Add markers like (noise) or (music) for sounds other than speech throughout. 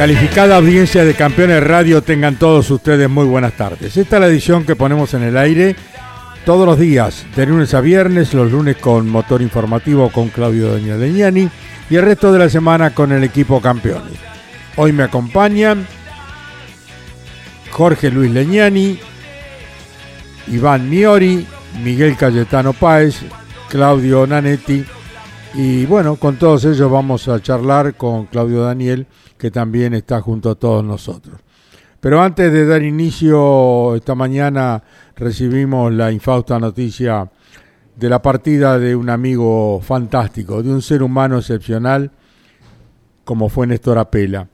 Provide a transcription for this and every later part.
Calificada audiencia de Campeones Radio, tengan todos ustedes muy buenas tardes. Esta es la edición que ponemos en el aire todos los días, de lunes a viernes, los lunes con motor informativo con Claudio Doña Leñani y el resto de la semana con el equipo Campeones. Hoy me acompañan Jorge Luis Leñani, Iván Miori, Miguel Cayetano Páez, Claudio Nanetti y bueno, con todos ellos vamos a charlar con Claudio Daniel, que también está junto a todos nosotros. Pero antes de dar inicio, esta mañana recibimos la infausta noticia de la partida de un amigo fantástico, de un ser humano excepcional, como fue Néstor Apela.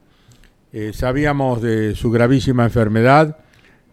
Eh, sabíamos de su gravísima enfermedad,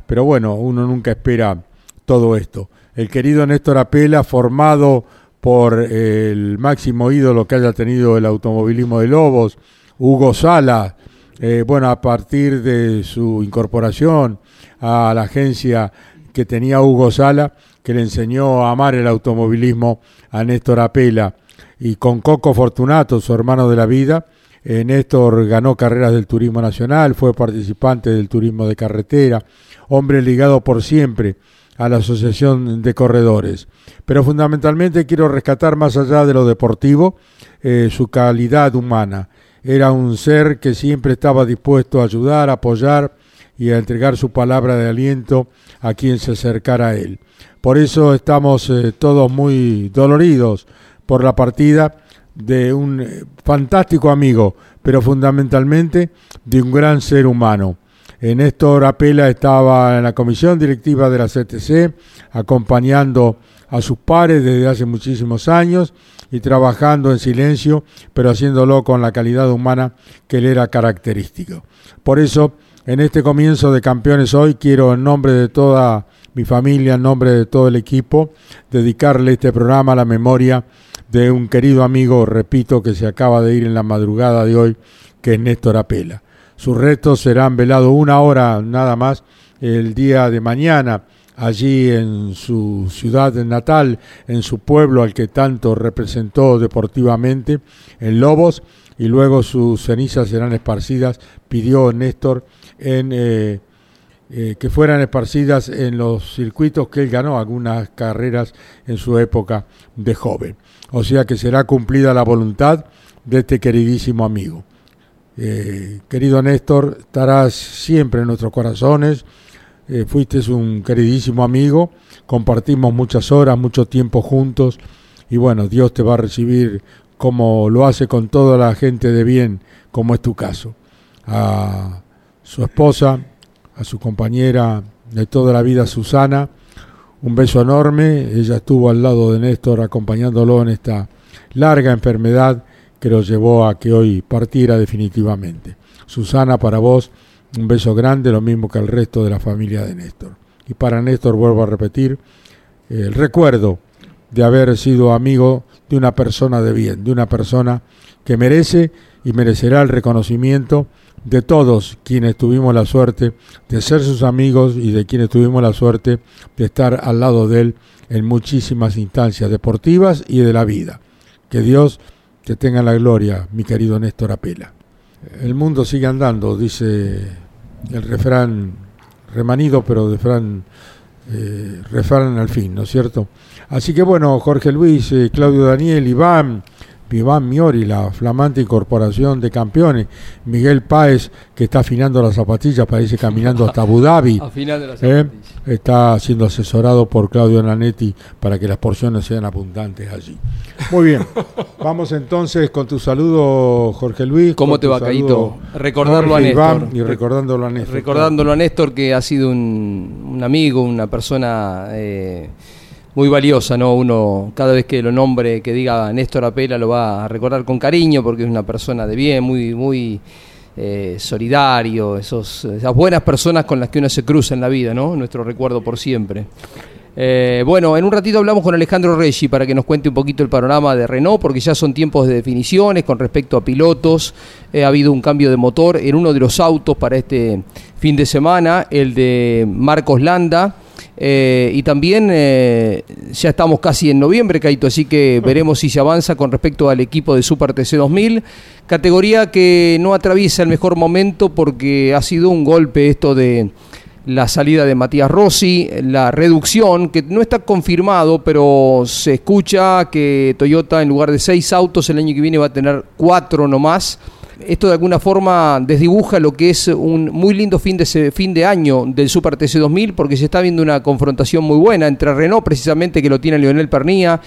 pero bueno, uno nunca espera todo esto. El querido Néstor Apela, formado por el máximo ídolo que haya tenido el automovilismo de Lobos, Hugo Sala, eh, bueno, a partir de su incorporación a la agencia que tenía Hugo Sala, que le enseñó a amar el automovilismo a Néstor Apela, y con Coco Fortunato, su hermano de la vida, eh, Néstor ganó carreras del turismo nacional, fue participante del turismo de carretera, hombre ligado por siempre a la Asociación de Corredores. Pero fundamentalmente quiero rescatar más allá de lo deportivo eh, su calidad humana. Era un ser que siempre estaba dispuesto a ayudar, a apoyar y a entregar su palabra de aliento a quien se acercara a él. Por eso estamos eh, todos muy doloridos por la partida de un eh, fantástico amigo, pero fundamentalmente de un gran ser humano. Néstor Apela estaba en la comisión directiva de la CTC, acompañando a sus pares desde hace muchísimos años y trabajando en silencio, pero haciéndolo con la calidad humana que le era característico. Por eso, en este comienzo de Campeones hoy, quiero en nombre de toda mi familia, en nombre de todo el equipo, dedicarle este programa a la memoria de un querido amigo, repito, que se acaba de ir en la madrugada de hoy, que es Néstor Apela. Sus restos serán velados una hora nada más el día de mañana allí en su ciudad natal, en su pueblo al que tanto representó deportivamente, en Lobos, y luego sus cenizas serán esparcidas, pidió Néstor, en, eh, eh, que fueran esparcidas en los circuitos que él ganó, algunas carreras en su época de joven. O sea que será cumplida la voluntad de este queridísimo amigo. Eh, querido Néstor, estarás siempre en nuestros corazones. Eh, fuiste un queridísimo amigo, compartimos muchas horas, mucho tiempo juntos y bueno, Dios te va a recibir como lo hace con toda la gente de bien, como es tu caso. A su esposa, a su compañera de toda la vida, Susana, un beso enorme. Ella estuvo al lado de Néstor acompañándolo en esta larga enfermedad que lo llevó a que hoy partiera definitivamente. Susana, para vos, Un beso grande, lo mismo que al resto de la familia de Néstor. Y para Néstor vuelvo a repetir el recuerdo de haber sido amigo de una persona de bien, de una persona que merece y merecerá el reconocimiento de todos quienes tuvimos la suerte de ser sus amigos y de quienes tuvimos la suerte de estar al lado de él en muchísimas instancias deportivas y de la vida. Que Dios te tenga la gloria, mi querido Néstor Apela. El mundo sigue andando, dice el refrán remanido, pero de refrán, eh, refrán al fin, ¿no es cierto? Así que bueno, Jorge Luis, eh, Claudio Daniel, Iván, Iván Miori, la flamante incorporación de campeones, Miguel Páez, que está afinando las zapatillas, parece caminando hasta Abu Dhabi. (laughs) ¿eh? Está siendo asesorado por Claudio Nanetti para que las porciones sean abundantes allí. Muy bien, (laughs) vamos entonces con tu saludo, Jorge Luis. ¿Cómo te va, Caíto? Recordarlo a Néstor. Iván, y recordándolo a Néstor. Recordándolo a Néstor que ha sido un, un amigo, una persona eh, muy valiosa, ¿no? Uno, cada vez que lo nombre, que diga Néstor Apela, lo va a recordar con cariño porque es una persona de bien, muy, muy eh, solidario, esos, esas buenas personas con las que uno se cruza en la vida, ¿no? Nuestro recuerdo por siempre. Eh, bueno, en un ratito hablamos con Alejandro Reggi para que nos cuente un poquito el panorama de Renault, porque ya son tiempos de definiciones con respecto a pilotos. Eh, ha habido un cambio de motor en uno de los autos para este fin de semana, el de Marcos Landa. Eh, y también eh, ya estamos casi en noviembre, Caito, así que veremos si se avanza con respecto al equipo de Super TC 2000. Categoría que no atraviesa el mejor momento porque ha sido un golpe esto de la salida de Matías Rossi, la reducción, que no está confirmado, pero se escucha que Toyota en lugar de seis autos el año que viene va a tener cuatro nomás. Esto de alguna forma desdibuja lo que es un muy lindo fin de, fin de año del Super TC 2000 porque se está viendo una confrontación muy buena entre Renault precisamente que lo tiene Leonel Pernía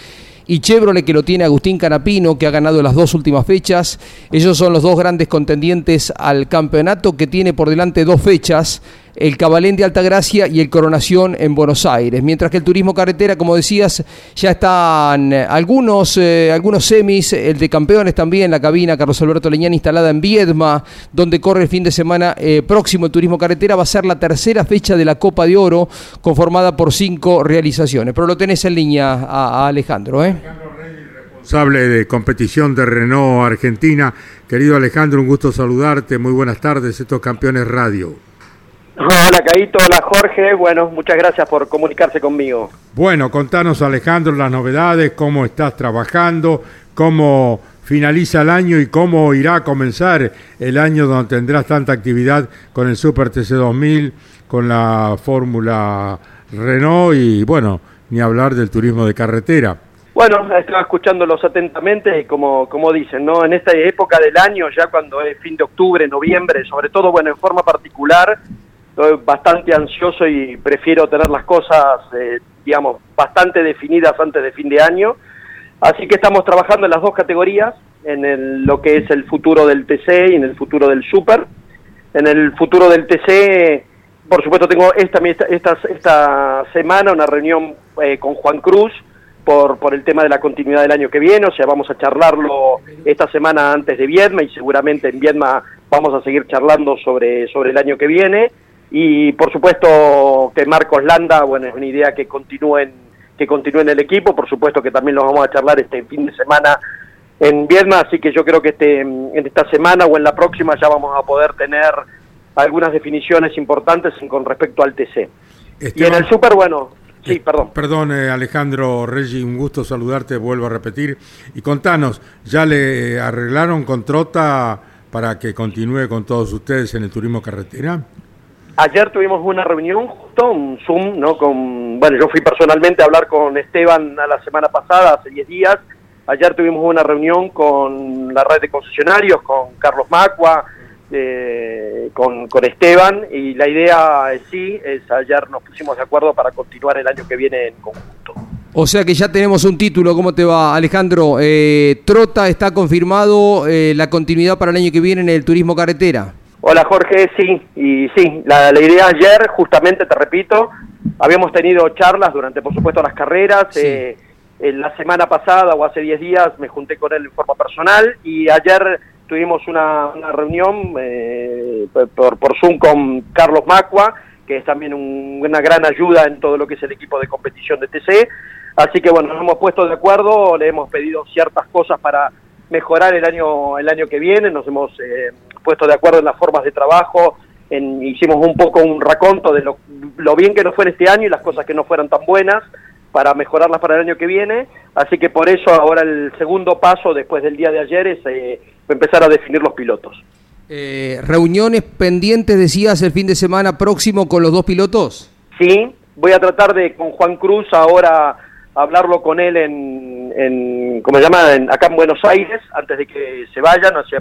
y Chevrolet que lo tiene Agustín Canapino, que ha ganado las dos últimas fechas. Ellos son los dos grandes contendientes al campeonato que tiene por delante dos fechas, el Cabalén de Altagracia y el Coronación en Buenos Aires. Mientras que el turismo carretera, como decías, ya están algunos, eh, algunos semis, el de campeones también, la cabina Carlos Alberto Leñán instalada en Viedma, donde corre el fin de semana eh, próximo el turismo carretera, va a ser la tercera fecha de la Copa de Oro, conformada por cinco realizaciones. Pero lo tenés en línea a, a Alejandro, ¿eh? responsable de competición de Renault Argentina. Querido Alejandro, un gusto saludarte. Muy buenas tardes, estos campeones radio. Hola Caito, hola Jorge, bueno, muchas gracias por comunicarse conmigo. Bueno, contanos Alejandro las novedades, cómo estás trabajando, cómo finaliza el año y cómo irá a comenzar el año donde tendrás tanta actividad con el Super TC 2000, con la Fórmula Renault y bueno, ni hablar del turismo de carretera. Bueno, estaba escuchándolos atentamente y como, como dicen, ¿no? En esta época del año, ya cuando es fin de octubre, noviembre, sobre todo, bueno, en forma particular, estoy bastante ansioso y prefiero tener las cosas, eh, digamos, bastante definidas antes de fin de año. Así que estamos trabajando en las dos categorías, en el- lo que es el futuro del TC y en el futuro del Super. En el futuro del TC, por supuesto, tengo esta, esta, esta, semana una reunión eh, con Juan Cruz por, por el tema de la continuidad del año que viene, o sea, vamos a charlarlo esta semana antes de Viedma y seguramente en Viedma vamos a seguir charlando sobre, sobre el año que viene. Y por supuesto que Marcos Landa, bueno, es una idea que continúen, que continúe en el equipo, por supuesto que también lo vamos a charlar este fin de semana en Viedma, así que yo creo que este, en esta semana o en la próxima ya vamos a poder tener algunas definiciones importantes con respecto al TC. Y en el Super, bueno, sí, perdón. Perdón, eh, Alejandro Reggi, un gusto saludarte, vuelvo a repetir. Y contanos, ¿ya le arreglaron con Trota para que continúe con todos ustedes en el turismo carretera? Ayer tuvimos una reunión, justo un Zoom, ¿no? Con, bueno, yo fui personalmente a hablar con Esteban a la semana pasada, hace 10 días. Ayer tuvimos una reunión con la red de concesionarios, con Carlos Macua, eh, con, con Esteban, y la idea es sí, es ayer nos pusimos de acuerdo para continuar el año que viene en conjunto. O sea que ya tenemos un título, ¿cómo te va Alejandro? Eh, Trota está confirmado eh, la continuidad para el año que viene en el turismo carretera. Hola Jorge, sí, y sí, la, la idea ayer, justamente te repito, habíamos tenido charlas durante, por supuesto, las carreras. Sí. eh, en la semana pasada o hace 10 días me junté con él en forma personal y ayer tuvimos una, una reunión eh, por, por Zoom con Carlos Macua, que es también un- una gran ayuda en todo lo que es el equipo de competición de TC. Así que bueno, nos hemos puesto de acuerdo, le hemos pedido ciertas cosas para mejorar el año, el año que viene, nos hemos eh, puesto de acuerdo en las formas de trabajo, en- hicimos un poco un raconto de lo, lo bien que nos fue en este año y las cosas que no fueran tan buenas para mejorarlas para el año que viene, así que por eso ahora el segundo paso después del día de ayer es eh, empezar a definir los pilotos. Eh, reuniones pendientes, decías, el fin de semana próximo con los dos pilotos. Sí, voy a tratar de con Juan Cruz ahora hablarlo con él en, en ¿cómo se llama? En- acá en Buenos Aires, antes de que se vayan, o sea,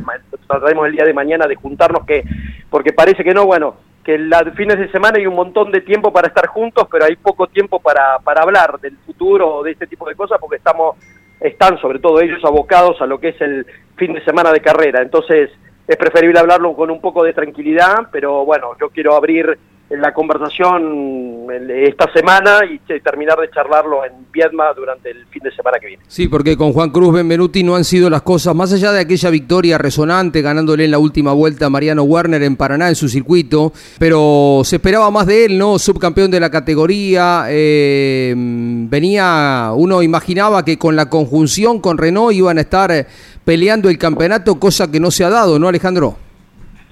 trataremos el día de mañana de juntarnos, que porque parece que no, bueno, que los fines de semana hay un montón de tiempo para estar juntos, pero hay poco tiempo para, para hablar del futuro o de este tipo de cosas, porque estamos, están sobre todo ellos abocados a lo que es el fin de semana de carrera, entonces es preferible hablarlo con un poco de tranquilidad, pero bueno, yo quiero abrir la conversación esta semana y terminar de charlarlo en Viedma durante el fin de semana que viene. Sí, porque con Juan Cruz Benvenuti no han sido las cosas, más allá de aquella victoria resonante ganándole en la última vuelta a Mariano Werner en Paraná en su circuito, pero se esperaba más de él, ¿no? Subcampeón de la categoría, eh, venía, uno imaginaba que con la conjunción con Renault iban a estar eh, peleando el campeonato, cosa que no se ha dado, ¿no, Alejandro?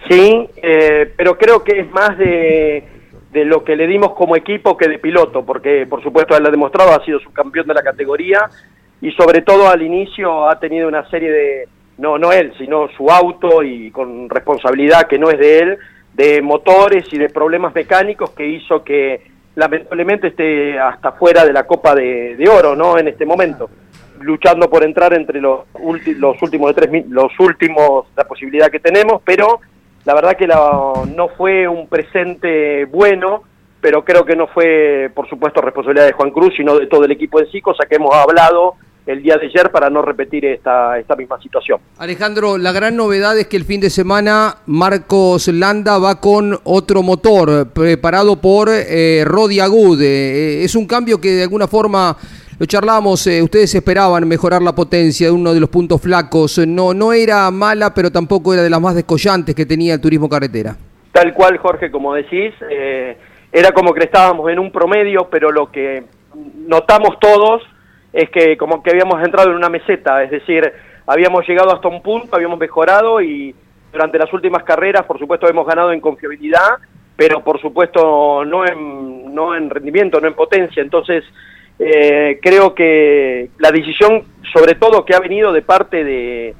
Sí, eh, pero creo que es más de, de lo que le dimos como equipo que de piloto, porque por supuesto él ha demostrado, ha sido subcampeón de la categoría y sobre todo al inicio ha tenido una serie de, no, no él, sino su auto y con responsabilidad que no es de él, de motores y de problemas mecánicos que hizo que lamentablemente esté hasta fuera de la Copa de, Oro, ¿no? En este momento luchando por entrar entre los, ulti- los últimos de tres los últimos la posibilidad que tenemos pero la verdad que la- no fue un presente bueno pero creo que no fue por supuesto responsabilidad de Juan Cruz sino de todo el equipo en sí cosa que hemos hablado el día de ayer para no repetir esta esta misma situación Alejandro, la gran novedad es que el fin de semana Marcos Landa va con otro motor preparado por eh, Rodi Agud. Eh, es un cambio que de alguna forma lo charlamos, eh, ustedes esperaban mejorar la potencia de uno de los puntos flacos. No, no era mala, pero tampoco era de las más descollantes que tenía el turismo carretera. Tal cual, Jorge, como decís, eh, era como que estábamos en un promedio, pero lo que notamos todos es que como que habíamos entrado en una meseta, es decir, habíamos llegado hasta un punto, habíamos mejorado y durante las últimas carreras, por supuesto, hemos ganado en confiabilidad, pero por supuesto no en, no en rendimiento, no en potencia. Entonces, eh, creo que la decisión, sobre todo que ha venido de parte de,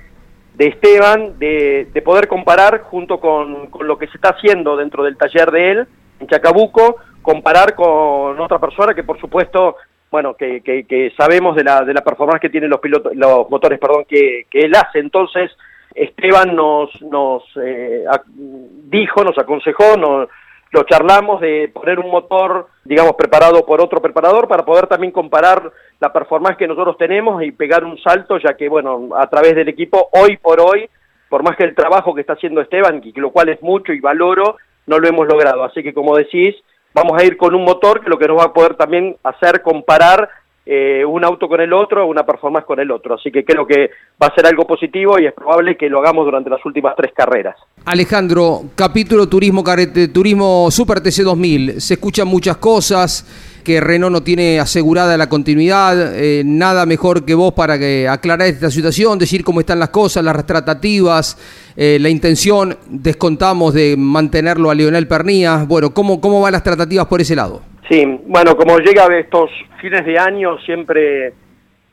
de Esteban, de, de poder comparar junto con, con lo que se está haciendo dentro del taller de él, en Chacabuco, comparar con otra persona que por supuesto, bueno, que, que, que sabemos de la, de la performance que tienen los pilotos, los motores, perdón, que, que él hace. Entonces, Esteban nos, nos eh, dijo, nos aconsejó, nos, lo charlamos de poner un motor, digamos, preparado por otro preparador para poder también comparar la performance que nosotros tenemos y pegar un salto, ya que, bueno, a través del equipo, hoy por hoy, por más que el trabajo que está haciendo Esteban, lo cual es mucho y valoro, no lo hemos logrado. Así que, como decís, vamos a ir con un motor que lo que nos va a poder también hacer comparar eh, un auto con el otro, una performance con el otro. Así que creo que va a ser algo positivo y es probable que lo hagamos durante las últimas tres carreras. Alejandro, capítulo turismo carrete, turismo Super TC 2000. Se escuchan muchas cosas que Renault no tiene asegurada la continuidad. eh, nada mejor que vos para que aclarar esta situación, decir cómo están las cosas, las tratativas, eh, la intención, descontamos de mantenerlo a Leonel Pernía. Bueno, ¿cómo, ¿cómo van las tratativas por ese lado? Sí, bueno, como llega a estos fines de año, siempre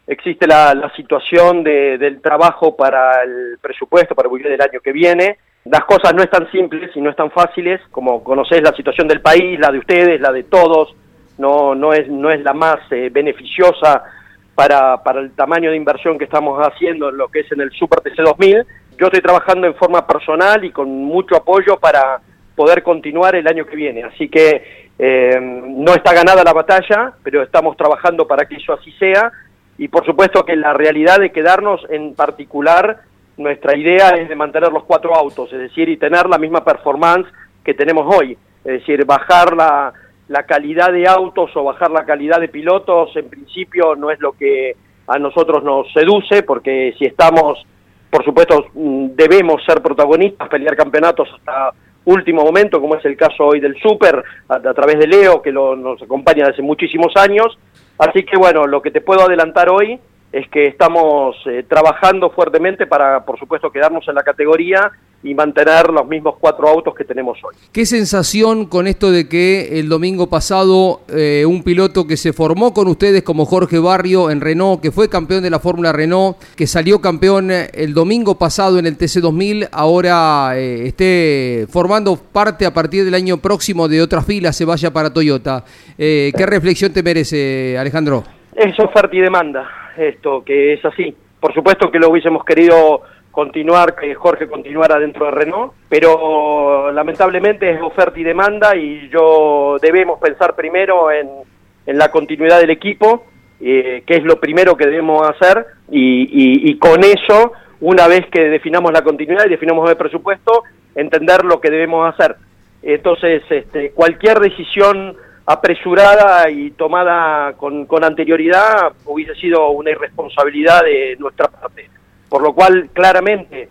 existe la, la situación de- del trabajo para el presupuesto, para el del año que viene. Las cosas no están simples y no están fáciles, como conocés la situación del país, la de ustedes, la de todos, no, no, es, no es la más eh, beneficiosa para, para el tamaño de inversión que estamos haciendo en lo que es en el Super TC 2000. Yo estoy trabajando en forma personal y con mucho apoyo para poder continuar el año que viene. Así que eh, no está ganada la batalla, pero estamos trabajando para que eso así sea. Y por supuesto que la realidad de quedarnos en particular, nuestra idea es de mantener los cuatro autos, es decir, y tener la misma performance que tenemos hoy. Es decir, bajar la, la calidad de autos o bajar la calidad de pilotos, en principio no es lo que a nosotros nos seduce, porque si estamos por supuesto mm, debemos ser protagonistas, pelear campeonatos hasta último momento, como es el caso hoy del Super, a, través de Leo, que lo- nos acompaña desde muchísimos años. Así que bueno, lo que te puedo adelantar hoy es que estamos eh, trabajando fuertemente para, por supuesto, quedarnos en la categoría y mantener los mismos cuatro autos que tenemos hoy. ¿Qué sensación con esto de que el domingo pasado eh, un piloto que se formó con ustedes como Jorge Barrio en Renault, que fue campeón de la Fórmula Renault, que salió campeón eh, el domingo pasado en el TC2000, ahora eh, esté formando parte a partir del año próximo de otras filas, se vaya para Toyota? ¿Qué reflexión te merece, Alejandro? Es oferta y demanda, esto que es así. Por supuesto que lo hubiésemos querido continuar, que Jorge continuara dentro de Renault, pero lamentablemente es oferta y demanda y yo debemos pensar primero en, en la continuidad del equipo, eh, que es lo primero que debemos hacer y, y- y con eso, una vez que definamos la continuidad y definamos el presupuesto, entender lo que debemos hacer. Entonces, este, cualquier decisión apresurada y tomada con, con anterioridad hubiese sido una irresponsabilidad de nuestra parte. Por lo cual, claramente,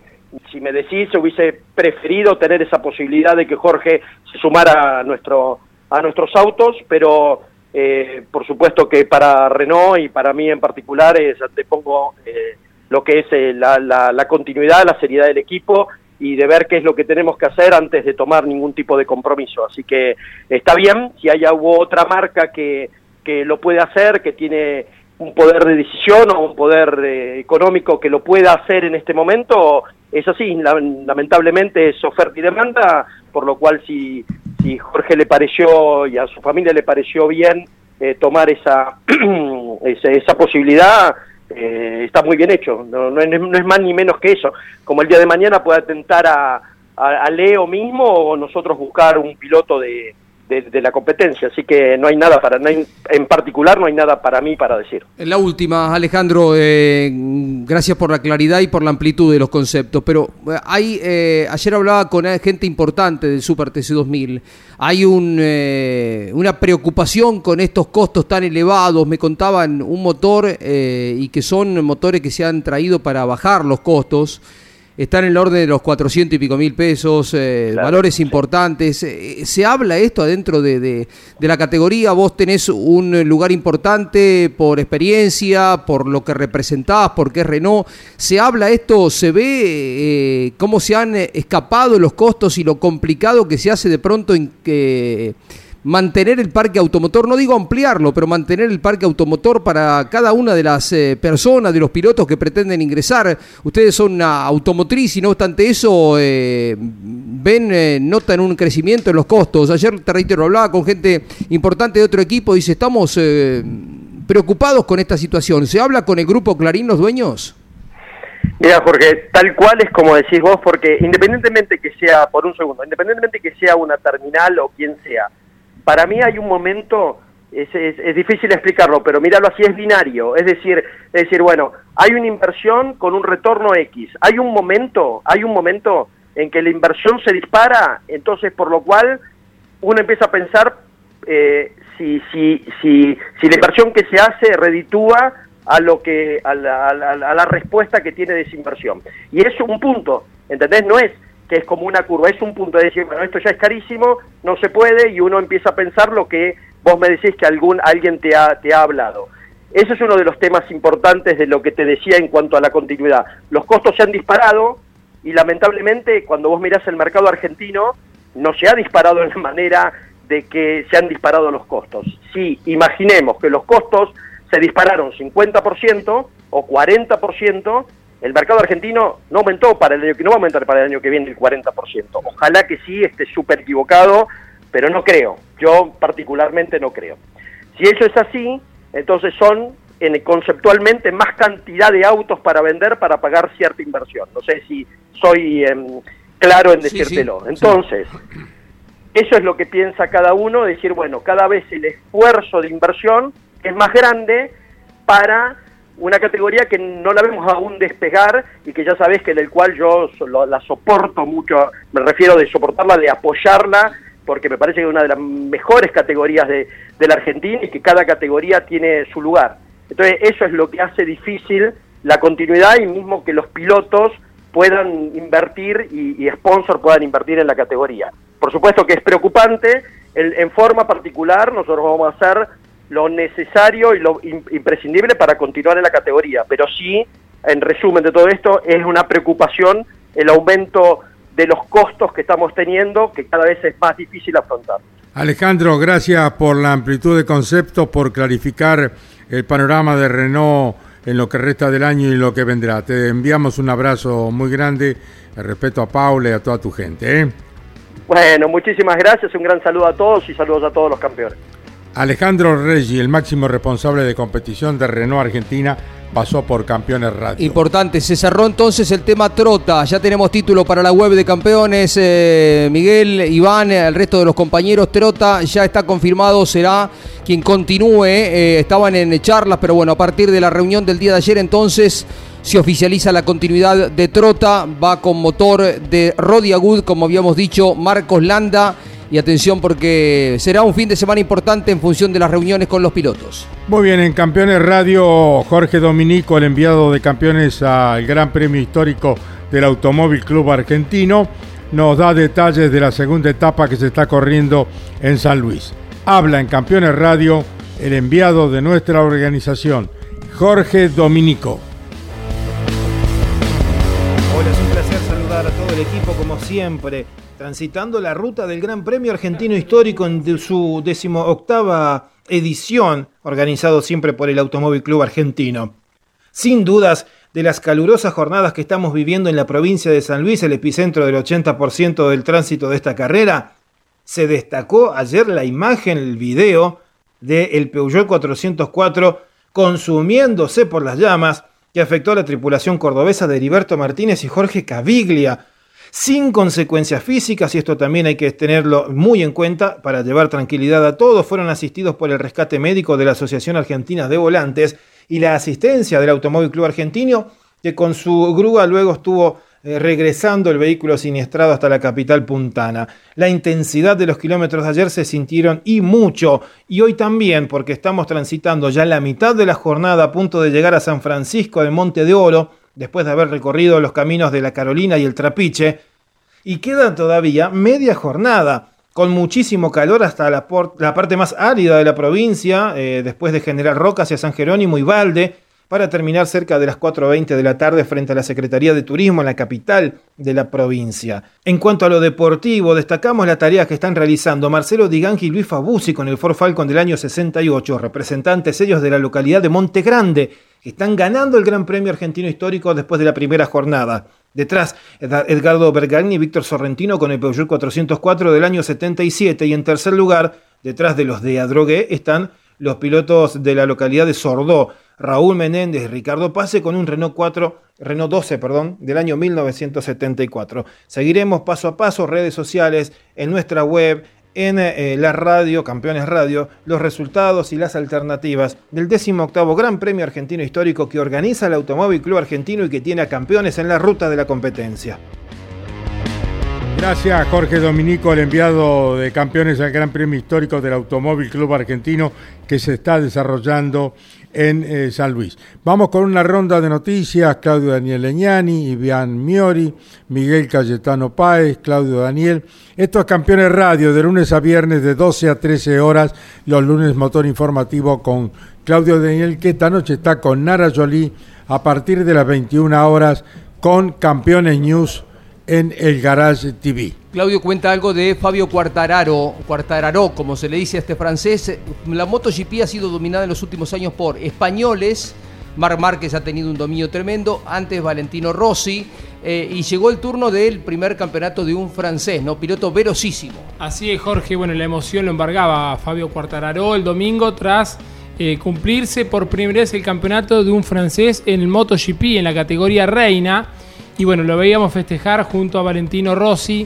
si me decís, hubiese preferido tener esa posibilidad de que Jorge se sumara a, nuestro, a nuestros autos, pero eh, por supuesto que para Renault y para mí en particular es, te pongo eh, lo que es eh, la, la, la continuidad, la seriedad del equipo y de ver qué es lo que tenemos que hacer antes de tomar ningún tipo de compromiso. Así que está bien, si hay otra marca que, que lo puede hacer, que tiene un poder de decisión o un poder eh, económico que lo pueda hacer en este momento, es así, la- lamentablemente es oferta y demanda, por lo cual si, si Jorge le pareció y a su familia le pareció bien eh, tomar esa, (clears throat) esa, esa posibilidad, eh, está muy bien hecho, no, no, es, más ni menos que eso. Como el día de mañana puede atentar a, a Leo mismo o nosotros buscar un piloto de, de, la competencia, así que no hay nada para, en particular no hay nada para mí para decir. La última, Alejandro, eh, gracias por la claridad y por la amplitud de los conceptos, pero eh, hay, eh, ayer hablaba con gente importante del Super TC2000, hay un, una preocupación con estos costos tan elevados, me contaban un motor y que son motores que se han traído para bajar los costos, están en el orden de los 400 y pico mil pesos, eh, Claro, valores sí. importantes. Eh, ¿Se habla esto adentro de, de- de la categoría? ¿Vos tenés un eh, lugar importante por experiencia, por lo que representás, porque es Renault? ¿Se habla esto? ¿Se ve eh, cómo se han eh, escapado los costos y lo complicado que se hace de pronto en que mantener el parque automotor, no digo ampliarlo, pero mantener el parque automotor para cada una de las eh, personas, de los pilotos que pretenden ingresar. Ustedes son una automotriz y no obstante eso eh, ven, eh, notan un crecimiento en los costos. Ayer, te reitero, hablaba con gente importante de otro equipo dice, estamos eh, preocupados con esta situación. ¿Se habla con el grupo Clarín, los dueños? Mira, Jorge, tal cual es como decís vos, porque independientemente que sea, por un segundo, independientemente que sea una terminal o quien sea, para mí hay un momento, es, es- difícil explicarlo, pero míralo así, es binario, es decir, es decir, bueno, hay una inversión con un retorno X, hay un momento, hay un momento en que la inversión se dispara, entonces por lo cual uno empieza a pensar eh, si, si, si, si la inversión que se hace reditúa a lo que a la, a la- a la respuesta que tiene de esa inversión. Y es un punto, ¿entendés? No es que es como una curva, es un punto de decir, bueno, esto ya es carísimo, no se puede, y uno empieza a pensar lo que vos me decís que algún alguien te ha, te ha hablado. Ese es uno de los temas importantes de lo que te decía en cuanto a la continuidad. Los costos se han disparado y lamentablemente cuando vos mirás el mercado argentino no se ha disparado de la manera de que se han disparado los costos. Si imaginemos que los costos se dispararon 50% o 40%, el mercado argentino no aumentó para el año que no va a aumentar para el año que viene el 40%. Ojalá que sí esté súper equivocado, pero no creo. Yo particularmente no creo. Si eso es así, entonces son en, conceptualmente más cantidad de autos para vender para pagar cierta inversión. No sé si soy em, claro en Sí, sí, decírtelo. sí. Entonces, eso es lo que piensa cada uno, decir, bueno, cada vez el esfuerzo de inversión es más grande para una categoría que no la vemos aún despegar y que ya sabes que del cual yo la soporto mucho, me refiero de soportarla, de apoyarla, porque me parece que es una de las mejores categorías de, de la Argentina y que cada categoría tiene su lugar. Entonces eso es lo que hace difícil la continuidad y mismo que los pilotos puedan invertir y, y sponsor puedan invertir en la categoría. Por supuesto que es preocupante, en forma particular nosotros vamos a hacer lo necesario y lo im- imprescindible para continuar en la categoría, pero sí, en resumen de todo esto, es una preocupación el aumento de los costos que estamos teniendo, que cada vez es más difícil afrontar. Alejandro, gracias por la amplitud de conceptos, por clarificar el panorama de Renault en lo que resta del año y lo que vendrá. Te enviamos un abrazo muy grande, respeto a Paula y a toda tu gente. ¿eh? Bueno, muchísimas gracias, un gran saludo a todos y saludos a todos los campeones. Alejandro Reggi, el máximo responsable de competición de Renault Argentina, pasó por Campeones Radio. Importante, se cerró entonces el tema Trota. Ya tenemos título para la web de campeones. eh, Miguel, Iván, el resto de los compañeros. Trota ya está confirmado, será quien continúe. eh, estaban en charlas, pero bueno, a partir de la reunión del día de ayer, entonces se oficializa la continuidad de Trota. Va con motor de Rodi Agud, como habíamos dicho, Marcos Landa. Y atención porque será un fin de semana importante en función de las reuniones con los pilotos. Muy bien, en Campeones Radio, Jorge Dominico, el enviado de campeones al Gran Premio Histórico del Automóvil Club Argentino, nos da detalles de la segunda etapa que se está corriendo en San Luis. Habla en Campeones Radio el enviado de nuestra organización, Jorge Dominico. Hola, es un placer saludar a todo el equipo como siempre, transitando la ruta del Gran Premio Argentino Histórico en su decimoctava edición, organizado siempre por el Automóvil Club Argentino. Sin dudas, de las calurosas jornadas que estamos viviendo en la provincia de San Luis, el epicentro del 80% del tránsito de esta carrera, se destacó ayer la imagen, el video del Peugeot 404 consumiéndose por las llamas que afectó a la tripulación cordobesa de Heriberto Martínez y Jorge Caviglia, sin consecuencias físicas, y esto también hay que tenerlo muy en cuenta para llevar tranquilidad a todos, fueron asistidos por el rescate médico de la Asociación Argentina de Volantes y la asistencia del Automóvil Club Argentino, que con su grúa luego estuvo eh, regresando el vehículo siniestrado hasta la capital puntana. La intensidad de los kilómetros de ayer se sintieron y mucho, y hoy también, porque estamos transitando ya la mitad de la jornada a punto de llegar a San Francisco de Monte de Oro, después de haber recorrido los caminos de la Carolina y el Trapiche, y queda todavía media jornada, con muchísimo calor hasta la, la parte más árida de la provincia, eh, después de General Roca hacia San Jerónimo y Valde, para terminar cerca de las 4.20 de la tarde frente a la Secretaría de Turismo en la capital de la provincia. En cuanto a lo deportivo, destacamos la tarea que están realizando Marcelo Digangi y Luis Fabusi con el Ford Falcon del año 68, representantes ellos de la localidad de Monte Grande, están ganando el Gran Premio Argentino Histórico después de la primera jornada. Detrás, Ed- Edgardo Bergagni y Víctor Sorrentino con el Peugeot 404 del año 77 y en tercer lugar, detrás de los de Adrogué, están los pilotos de la localidad de Sordó, Raúl Menéndez y Ricardo Pase con un Renault 4, Renault 12, perdón, del año 1974. Seguiremos paso a paso redes sociales, en nuestra web, en eh, la radio, Campeones Radio, los resultados y las alternativas del 18 Gran Premio Argentino Histórico que organiza el Automóvil Club Argentino y que tiene a campeones en la ruta de la competencia. Gracias Jorge Dominico, el enviado de campeones al Gran Premio Histórico del Automóvil Club Argentino que se está desarrollando en eh, San Luis. Vamos con una ronda de noticias. Claudio Daniel Leñani, Iván Miori, Miguel Cayetano Páez, Claudio Daniel. Estos campeones radio de lunes a viernes de 12 a 13 horas, los lunes motor informativo con Claudio Daniel que esta noche está con Nara Jolie a partir de las 21 horas con Campeones News en el Garage TV. Claudio cuenta algo de Fabio Quartararo, Quartararo, como se le dice a este francés. La MotoGP ha sido dominada en los últimos años por españoles. Marc Márquez ha tenido un dominio tremendo, antes Valentino Rossi, eh, y llegó el turno del primer campeonato de un francés, ¿no? Piloto verosísimo. Así es, Jorge. Bueno, la emoción lo embargaba a Fabio Quartararo el domingo tras eh, cumplirse por primera vez el campeonato de un francés en el MotoGP en la categoría reina. Y bueno, lo veíamos festejar junto a Valentino Rossi.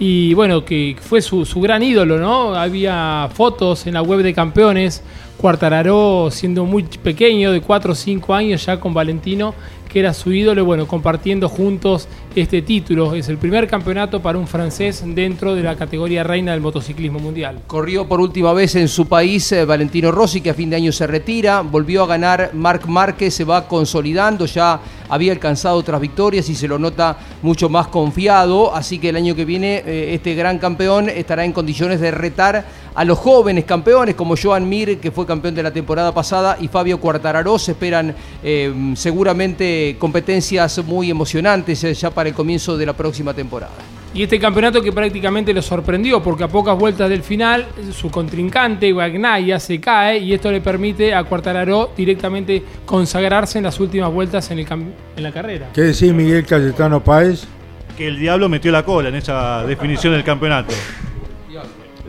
Y bueno, que fue su, su gran ídolo, ¿no? Había fotos en la web de campeones Cuartararo siendo muy pequeño, de 4 o 5 años, ya con Valentino, que era su ídolo, bueno, compartiendo juntos este título. Es el primer campeonato para un francés dentro de la categoría reina del motociclismo mundial. Corrió por última vez en su país eh, Valentino Rossi, que a fin de año se retira. Volvió a ganar Marc Márquez, se va consolidando. Ya había alcanzado otras victorias y se lo nota mucho más confiado. Así que el año que viene, eh, este gran campeón estará en condiciones de retar a los jóvenes campeones, como Joan Mir, que fue campeón de la temporada pasada, y Fabio Quartararo. Se esperan eh, seguramente competencias muy emocionantes eh, ya para el comienzo de la próxima temporada. Y este campeonato que prácticamente lo sorprendió porque a pocas vueltas del final su contrincante Guagnaya se cae y esto le permite a Cuartararo directamente consagrarse en las últimas vueltas en, el en la carrera. ¿Qué decís, Miguel Cayetano Páez? Que el diablo metió la cola en esa definición del campeonato.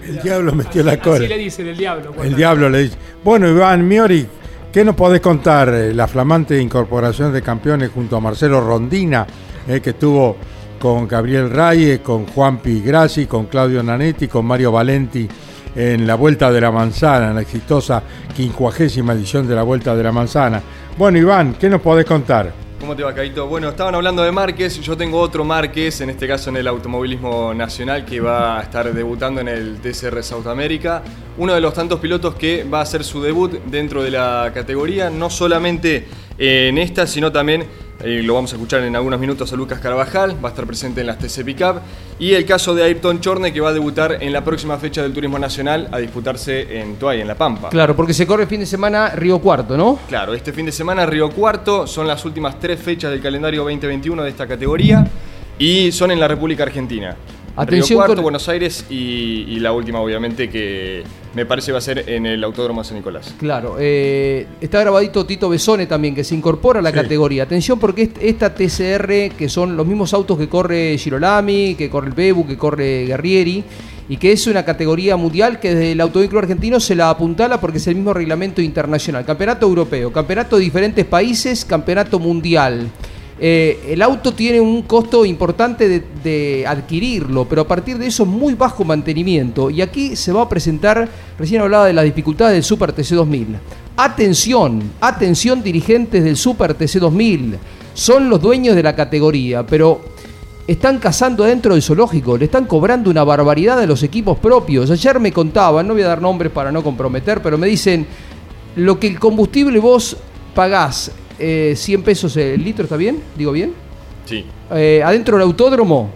El diablo metió la Así cola. le dice el diablo. El diablo le dice. Bueno, Iván Miori, ¿qué nos podés contar? Eh, La flamante incorporación de campeones junto a Marcelo Rondina, eh, que estuvo con Gabriel Reyes, con Juanpi Grassi, con Claudio Nanetti, con Mario Valenti en la Vuelta de la Manzana, en la exitosa quincuagésima edición de la Vuelta de la Manzana. Bueno, Iván, ¿qué nos podés contar? ¿Cómo te va, Caito? Bueno, estaban hablando de Márquez, yo tengo otro Márquez, en este caso en el automovilismo nacional, que va a estar debutando en el TCR South America. Uno de los tantos pilotos que va a hacer su debut dentro de la categoría, no solamente en esta, sino también, eh, lo vamos a escuchar en algunos minutos a Lucas Carvajal, va a estar presente en las TC Pickup. Y el caso de Ayrton Chorne, que va a debutar en la próxima fecha del Turismo Nacional a disputarse en Tuay, en La Pampa. Claro, porque se corre el fin de semana Río Cuarto, ¿no? Claro, este fin de semana Río Cuarto son las últimas tres fechas del calendario 2021 de esta categoría y son en la República Argentina. Atención Río Cuarto, con- Buenos Aires y, y la última obviamente que me parece va a ser en el Autódromo San Nicolás. Claro, eh, está grabadito Tito Besone también, que se incorpora a la Sí. categoría. Atención porque est- esta TCR, que son los mismos autos que corre Girolami, que corre el Bebu, que corre Guerrieri, y que es una categoría mundial que desde el Autovehículo Argentino se la apuntala porque es el mismo reglamento internacional. Campeonato europeo, campeonato de diferentes países, campeonato mundial. Eh, el auto tiene un costo importante de, adquirirlo, pero a partir de eso muy bajo mantenimiento. Y aquí se va a presentar, recién hablaba de las dificultades del Super TC 2000. Atención, atención dirigentes del Super TC 2000. Son los dueños de la categoría, pero están cazando dentro del zoológico, le están cobrando una barbaridad a los equipos propios. Ayer me contaban, no voy a dar nombres para no comprometer, pero me dicen, lo que el combustible vos pagás, eh, 100 pesos el litro, ¿está bien? ¿Digo bien? Sí. Eh, adentro del autódromo,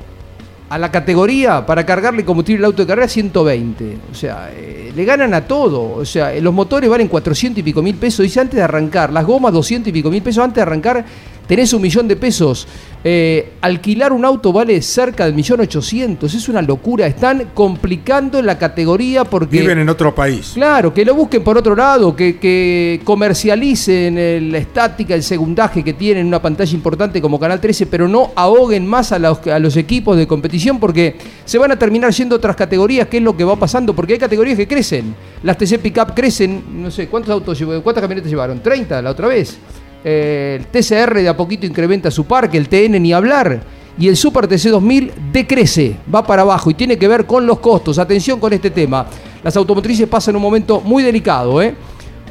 a la categoría para cargarle combustible al auto de carrera 120. O sea, eh, le ganan a todo. O sea, eh, los motores valen 400 y pico mil pesos. Dice antes de arrancar, las gomas 200 y pico mil pesos. Antes de arrancar tenés un millón de pesos. Eh, alquilar un auto vale cerca del millón ochocientos. Es una locura. Están complicando la categoría porque... Viven en otro país. Claro, que lo busquen por otro lado, que, que comercialicen el- la estática, el segundaje que tienen una pantalla importante como Canal 13, pero no ahoguen más a los, a los equipos de competición porque se van a terminar yendo otras categorías, que es lo que va pasando, porque hay categorías que crecen. Las TC Pickup crecen, no sé, ¿cuántos autos llevó- cuántas camionetas llevaron? 30 la otra vez. Eh, el TCR de a poquito incrementa su parque, el TN ni hablar. Y el Super TC 2000 decrece, va para abajo y tiene que ver con los costos. Atención con este tema. Las automotrices pasan un momento muy delicado, ¿eh?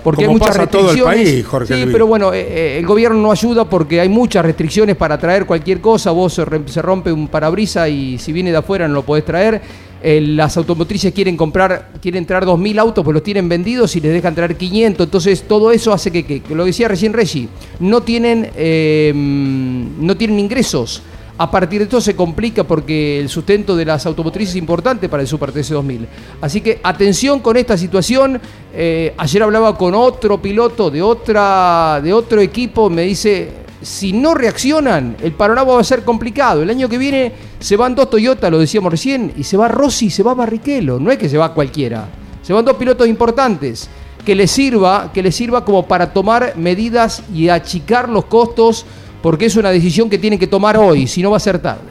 Porque Como hay muchas pasa todo el restricciones. país, Jorge sí, Luis. pero bueno, eh, eh, el gobierno no ayuda porque hay muchas restricciones para traer cualquier cosa. Vos se rompe un parabrisa y si viene de afuera no lo podés traer. Eh, las automotrices quieren comprar, quieren traer 2.000 autos, pues los tienen vendidos y les dejan traer 500. Entonces todo eso hace que, que- lo decía recién Reggie, no tienen, eh, no tienen ingresos. A partir de esto se complica porque el sustento de las automotrices es importante para el Super TC 2000. Así que atención con esta situación. Eh, ayer hablaba con otro piloto de, otra, de otro equipo, me dice, si no reaccionan, el panorama va a ser complicado. El año que viene se van dos Toyota, lo decíamos recién, y se va Rossi se va Barrichello. No es que se va cualquiera. Se van dos pilotos importantes que les sirva, que les sirva como para tomar medidas y achicar los costos, porque es una decisión que tienen que tomar hoy, si no va a ser tarde.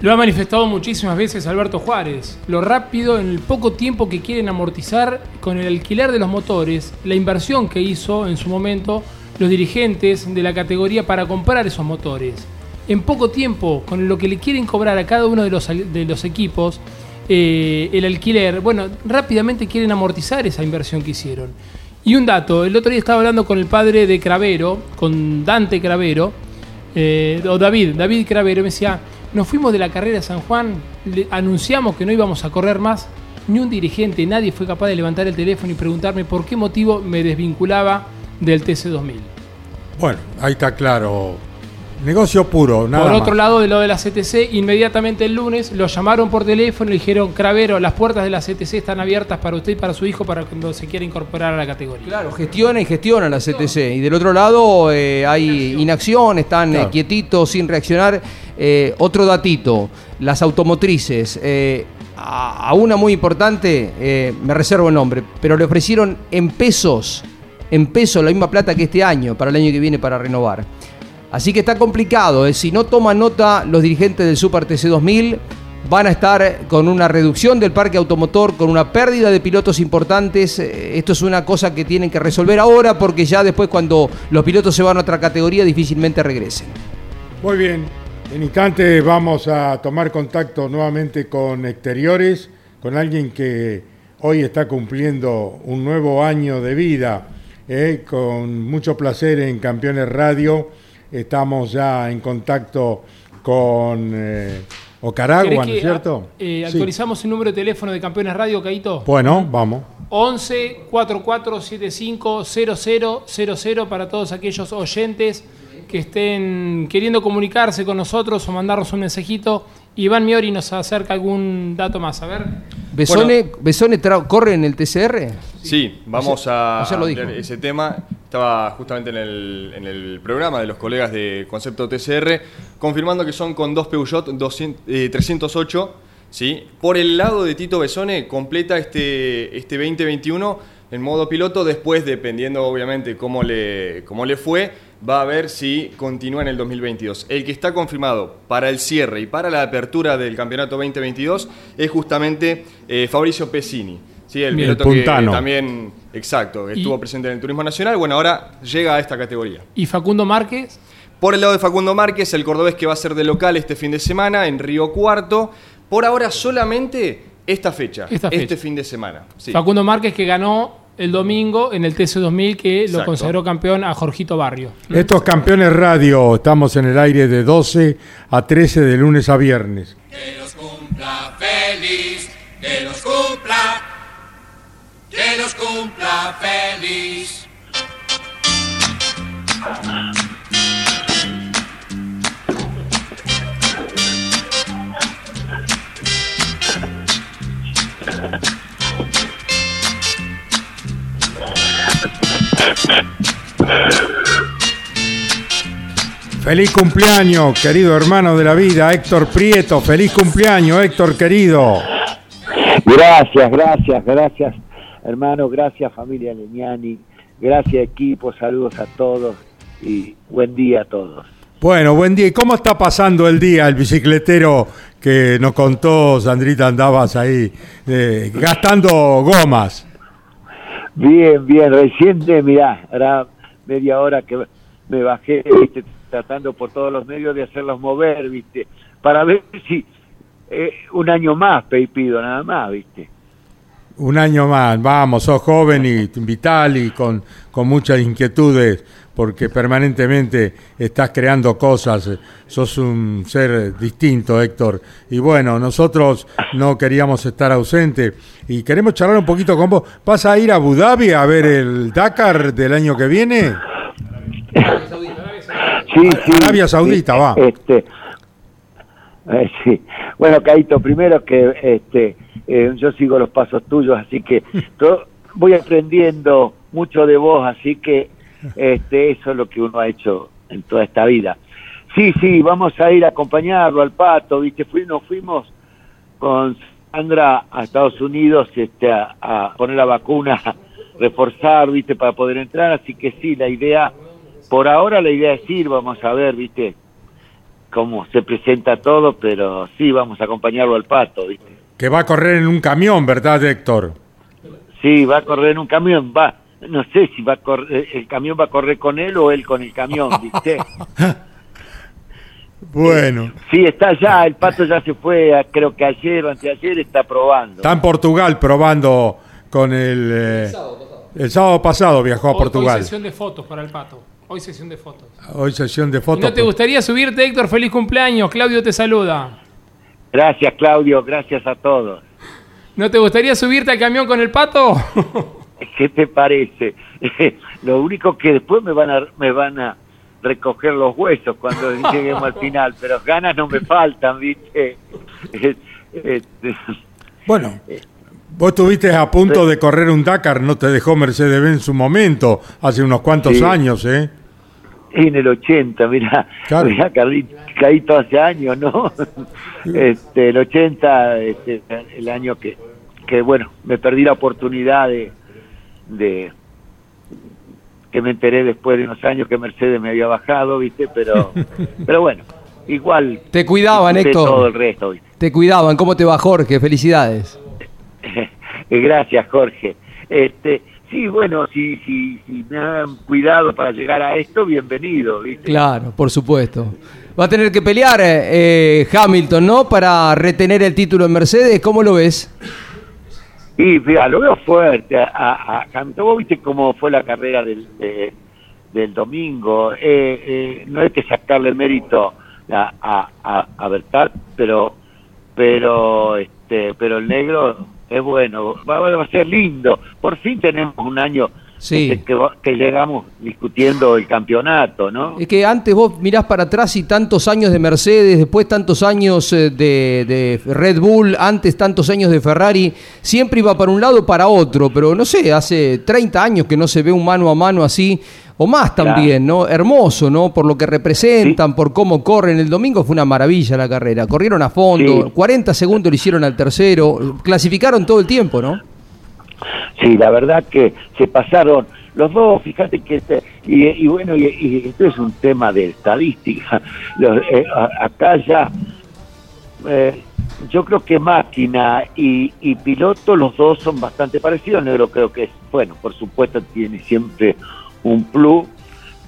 Lo ha manifestado muchísimas veces Alberto Juárez. Lo rápido, en el poco tiempo que quieren amortizar con el alquiler de los motores, la inversión que hizo en su momento los dirigentes de la categoría para comprar esos motores. En poco tiempo, con lo que le quieren cobrar a cada uno de los, de los equipos, eh, el alquiler, bueno, rápidamente quieren amortizar esa inversión que hicieron. Y un dato, el otro día estaba hablando con el padre de Cravero, con Dante Cravero, eh, o David, David Cravero, me decía, nos fuimos de la carrera de San Juan, le anunciamos que no íbamos a correr más, ni un dirigente, nadie fue capaz de levantar el teléfono y preguntarme por qué motivo me desvinculaba del TC2000. Bueno, ahí está claro. Negocio puro, nada por más. otro lado, de lo de la CTC, inmediatamente el lunes lo llamaron por teléfono y dijeron, Cravero, las puertas de la CTC están abiertas para usted y para su hijo para cuando se quiera incorporar a la categoría. Claro, gestiona y gestiona la CTC. Y del otro lado eh, hay inacción, están eh, quietitos, sin reaccionar. Eh, otro datito, las automotrices. eh, a, a una muy importante, eh, me reservo el nombre, pero le ofrecieron en pesos, en pesos la misma plata que este año, para el año que viene para renovar. Así que está complicado. eh. Si no toman nota los dirigentes del Super TC 2000, van a estar con una reducción del parque automotor, con una pérdida de pilotos importantes. Eh, Esto es una cosa que tienen que resolver ahora porque ya después cuando los pilotos se van a otra categoría difícilmente regresen. Muy bien. En instantes vamos a tomar contacto nuevamente con exteriores, con alguien que hoy está cumpliendo un nuevo año de vida. Eh, con mucho placer en Campeones Radio. Estamos ya en contacto con eh, Ocaragua, ¿Querés ¿no es cierto? eh, Sí. actualizamos el número de teléfono de Campeones Radio, Caito. Bueno, vamos. 11 4475 0000 para todos aquellos oyentes que estén queriendo comunicarse con nosotros o mandarnos un mensajito. Iván Miori nos acerca algún dato más. A ver. ¿Besone, Besone corre en el TCR? Sí, vamos a ayer lo dijo. ampliar ese tema. Estaba justamente en el, en el programa de los colegas de Concepto TCR, confirmando que son con dos Peugeot 200, eh, 308. ¿sí? Por el lado de Tito Besone, completa este, este 2021 en modo piloto. Después, dependiendo obviamente cómo le, cómo le fue, va a ver si continúa en el 2022. El que está confirmado para el cierre y para la apertura del campeonato 2022 es justamente eh, Fabricio Pesini. ¿sí? El piloto que también, exacto, Y- estuvo presente en el turismo nacional. Bueno, ahora llega a esta categoría. Y Facundo Márquez. Por el lado de Facundo Márquez, el cordobés que va a ser de local este fin de semana en Río Cuarto. Por ahora solamente esta fecha, Esta fecha. este fin de semana. Sí. Facundo Márquez que ganó el domingo en el TC2000 que lo consagró campeón a Jorgito Barrio. Estos campeones radio, estamos en el aire de 12 a 13 de lunes a viernes. Que los cumpla feliz, que los cumpla, que los cumpla feliz. Feliz cumpleaños, querido hermano de la vida, Héctor Prieto. Feliz cumpleaños, Héctor querido. Gracias, gracias, gracias, hermano, gracias familia Leñani, gracias equipo, saludos a todos y buen día a todos. Bueno, buen día. ¿Y cómo está pasando el día el bicicletero que nos contó Sandrita? Andabas ahí eh, gastando gomas. Bien, bien, recién, eh, mirá, hará media hora que me bajé, viste, tratando por todos los medios de hacerlos mover, viste, para ver si eh, un año más, pido nada más, viste. Un año más, vamos, sos joven y vital y con, con muchas inquietudes, porque permanentemente estás creando cosas, sos un ser distinto, Héctor. Y bueno, nosotros no queríamos estar ausentes y queremos charlar un poquito con vos. ¿Vas a ir a Abu Dhabi a ver el Dakar del año que viene? Sí, sí. Arabia Saudita, sí, va. Este, eh, sí. Bueno, Caito, primero que este, eh, yo sigo los pasos tuyos, así que (laughs) to- voy aprendiendo mucho de vos, así que este, eso es lo que uno ha hecho en toda esta vida. Sí, sí, vamos a ir a acompañarlo al pato, viste, Fui- nos fuimos con Sandra a Estados Unidos este, a, a poner la vacuna, reforzar, viste, para poder entrar, así que sí, la idea, por ahora la idea es ir, vamos a ver, viste, cómo se presenta todo, pero sí, vamos a acompañarlo al pato, viste. Que va a correr en un camión, ¿verdad, Héctor? Sí, va a correr en un camión, va, no sé si va a correr, el camión va a correr con él o él con el camión, (laughs) viste. Bueno, Sí, está ya, el pato ya se fue, creo que ayer o anteayer está probando. está en Portugal probando con el... eh, El sábado pasado viajó a Hoy- Portugal. Hoy sesión de fotos para el pato. Hoy sesión de fotos. Hoy sesión de ¿Y fotos. ¿No te gustaría subirte, Héctor? Feliz cumpleaños. Claudio te saluda. Gracias, Claudio, gracias a todos. ¿No te gustaría subirte al camión con el pato? (laughs) ¿Qué te parece? (laughs) Lo único que después me van a, me van a recoger los huesos cuando (laughs) lleguemos al final, pero ganas no me faltan, ¿viste? Este, Bueno, vos estuviste a punto de correr un Dakar, no te dejó Mercedes-Benz en su momento, hace unos cuantos Sí. años, ¿eh? En el 80, mira, Claro. mira Carlito, caí todo hace años, ¿no? Este, el 80, este, el año que, que, bueno, me perdí la oportunidad de, de que me enteré después de unos años que Mercedes me había bajado, ¿viste? Pero, (laughs) pero bueno, igual. Te cuidaban, Héctor. Todo el resto, ¿viste? Te cuidaban. ¿Cómo te va, Jorge? Felicidades. (laughs) Gracias, Jorge. Este, sí, bueno, si, si, si me han cuidado para llegar a esto, bienvenido, ¿viste? Claro, por supuesto. Va a tener que pelear eh, eh, Hamilton, ¿no? Para retener el título en Mercedes. ¿Cómo lo ves? Y mira, lo veo fuerte. A, a, Hamilton. Vos viste cómo fue la carrera del, de- del domingo. Eh, eh, no hay que sacarle mérito a, a, a, pero, pero, este, pero el negro es bueno. Va, va a ser lindo. Por fin tenemos un año Sí. que, llegamos discutiendo el campeonato, ¿no? Es que antes vos mirás para atrás y tantos años de Mercedes, después tantos años eh, de, de Red Bull, antes tantos años de Ferrari, siempre iba para un lado o para otro, pero no sé, hace 30 años que no se ve un mano a mano así, o más también, ¿no? Hermoso, ¿no? Por lo que representan, por cómo corren. El domingo fue una maravilla la carrera, corrieron a fondo, Sí. 40 segundos le hicieron al tercero, clasificaron todo el tiempo, ¿no? Sí, la verdad que se pasaron los dos, fíjate que este, y, y bueno, y, y esto es un tema de estadística. Eh, acá ya, eh, yo creo que máquina y, y piloto, los dos son bastante parecidos. Negro creo que es, bueno, por supuesto tiene siempre un plus,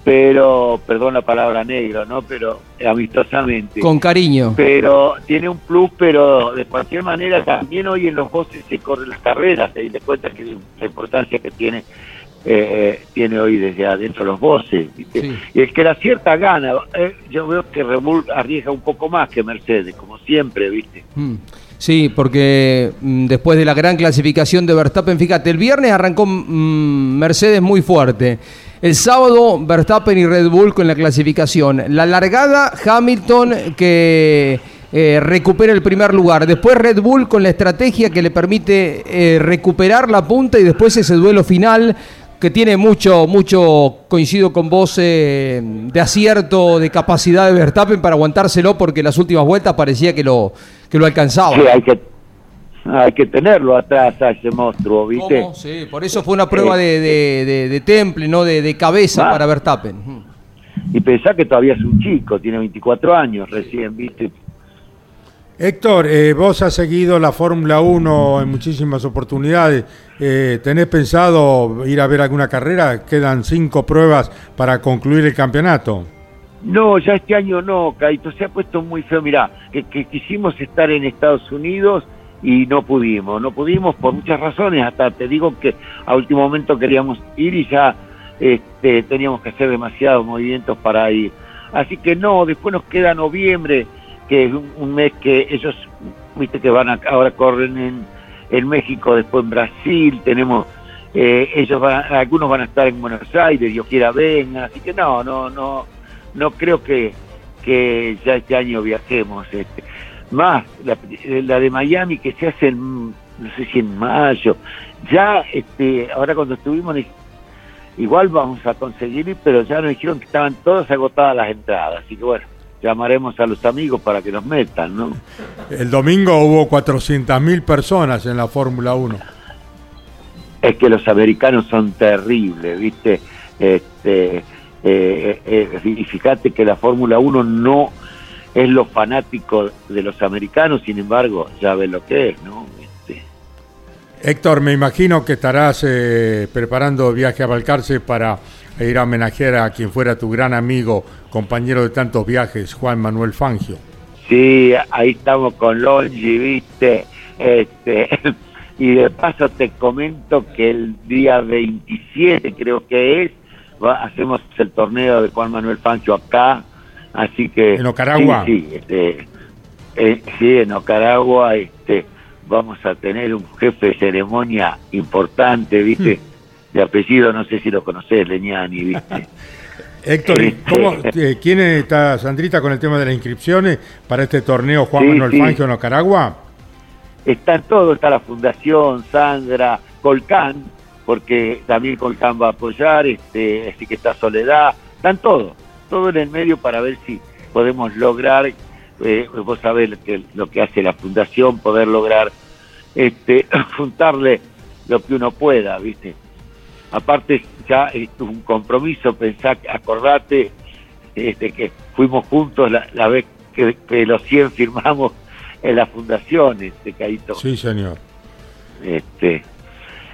pero, perdón la palabra negro, ¿no? Pero amistosamente Con cariño. pero tiene un plus, pero de cualquier manera también hoy en los bosses se corren las carreras, te das cuenta que la importancia que tiene eh, tiene hoy desde adentro los. Sí. y el que la cierta gana, eh, yo veo que Red Bull arriesga un poco más que Mercedes, como siempre, ¿viste? Mm. Sí, porque mm, después de la gran clasificación de Verstappen, fíjate, el viernes arrancó mm, Mercedes muy fuerte. El sábado Verstappen y Red Bull con la clasificación. La largada Hamilton que eh, recupera el primer lugar. Después Red Bull con la estrategia que le permite eh, recuperar la punta y después ese duelo final que tiene mucho, mucho, coincido con vos, eh, de acierto, de capacidad de Verstappen para aguantárselo, porque las últimas vueltas parecía que lo, que lo alcanzaba. Sí, hay que hay que tenerlo atrás a ese monstruo, ¿viste? ¿Cómo? Sí, por eso fue una prueba Eh, de, de, de- de temple, ¿no? De, de cabeza Ah. para Verstappen. Mm. Y pensá que todavía es un chico, tiene 24 años recién, ¿viste? Héctor, eh, vos has seguido la Fórmula 1 en muchísimas oportunidades. Eh, ¿Tenés pensado ir a ver alguna carrera? Quedan cinco pruebas para concluir el campeonato. No, ya este año no, Caito, se ha puesto muy feo. Mirá, que, que quisimos estar en Estados Unidos y no pudimos, no pudimos por muchas razones, hasta te digo que a último momento queríamos ir y ya este, teníamos que hacer demasiados movimientos para ir. Así que no, después nos queda noviembre, que es un, mes que ellos, viste que van a, ahora corren en, en México, después en Brasil, tenemos, eh, ellos van, algunos van a estar en Buenos Aires, Dios quiera venga, así que no, no, no, no creo que, que ya este año viajemos. Este. Más, la, la de Miami que se hace en, no sé si en mayo, ya, este, ahora cuando estuvimos, igual vamos a conseguir ir, pero ya nos dijeron que estaban todas agotadas las entradas, así que bueno, llamaremos a los amigos para que nos metan, ¿no? El domingo hubo 400.000 personas en la Fórmula 1. es que los americanos son terribles, ¿viste? Este, eh, eh, y fíjate que la Fórmula 1 no es lo fanático de los americanos, sin embargo, ya ves lo que es, ¿no? Este, Héctor, me imagino que estarás eh, preparando viaje a Balcarce para ir a homenajear a quien fuera tu gran amigo, compañero de tantos viajes, Juan Manuel Fangio. sí, ahí estamos con Longi, ¿viste? Este, (laughs) Y de paso te comento que el día 27 creo que es, va- hacemos el torneo de Juan Manuel Pancho acá, así que... ¿En Ocaragua? Sí, sí, este, eh, sí, en Ocaragua este, vamos a tener un jefe de ceremonia importante, ¿viste? De apellido, no sé si lo conocés, Leñani, ¿viste? (laughs) Héctor, ¿y Este- cómo, eh, ¿quién está, Sandrita, con el tema de las inscripciones para este torneo Juan Sí, Manuel sí. Fangio en Ocaragua? Está todo, está la Fundación, Sandra, Colcán, porque también Colcán va a apoyar, este, así que está Soledad, están todos, todo en el medio para ver si podemos lograr, eh, vos sabés lo que, lo que hace la Fundación, poder lograr este, (clears throat) juntarle lo que uno pueda, ¿viste? Aparte ya es un compromiso, pensá, acordate este, que fuimos juntos la, la vez que, que los 100 firmamos en la fundación, este Caito. Sí, señor. Este,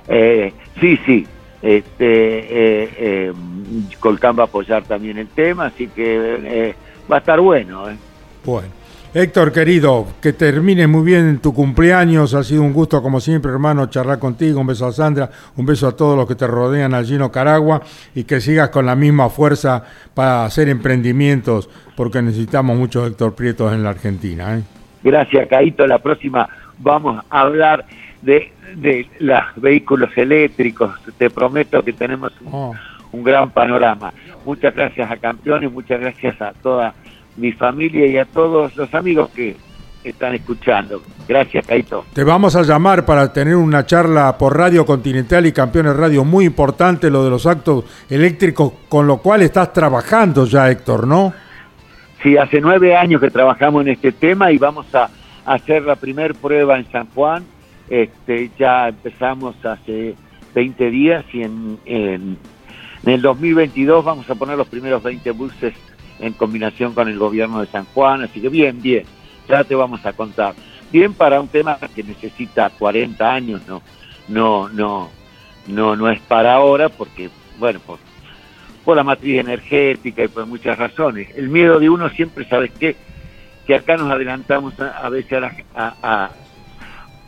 eh, sí, sí. Este, eh, eh, Colcán va a apoyar también el tema, así que eh, va a estar bueno. Bueno. Héctor, querido, que termine muy bien tu cumpleaños. Ha sido un gusto, como siempre, hermano, charlar contigo. Un beso a Sandra, un beso a todos los que te rodean allí en Ocaragua y que sigas con la misma fuerza para hacer emprendimientos, porque necesitamos muchos Héctor Prietos en la Argentina. ¿eh? Gracias, Caito. La próxima vamos a hablar de, de los vehículos eléctricos. Te prometo que tenemos un, Oh. un gran panorama. Muchas gracias a Campeones, muchas gracias a toda mi familia y a todos los amigos que están escuchando. Gracias, Caito. Te vamos a llamar para tener una charla por Radio Continental y Campeones Radio muy importante, lo de los actos eléctricos, con lo cual estás trabajando ya, Héctor, ¿no? Sí, hace nueve años que trabajamos en este tema y vamos a hacer la primer prueba en San Juan. Este, ya empezamos hace 20 días y en, en, en el 2022 vamos a poner los primeros 20 buses en combinación con el gobierno de San Juan. Así que bien, bien, ya te vamos a contar. Bien para un tema que necesita 40 años, no, no, no, no, no es para ahora porque, bueno, por, por la matriz energética y por muchas razones. El miedo de uno siempre, ¿sabes qué? Que acá nos adelantamos a, veces a, la- a, a-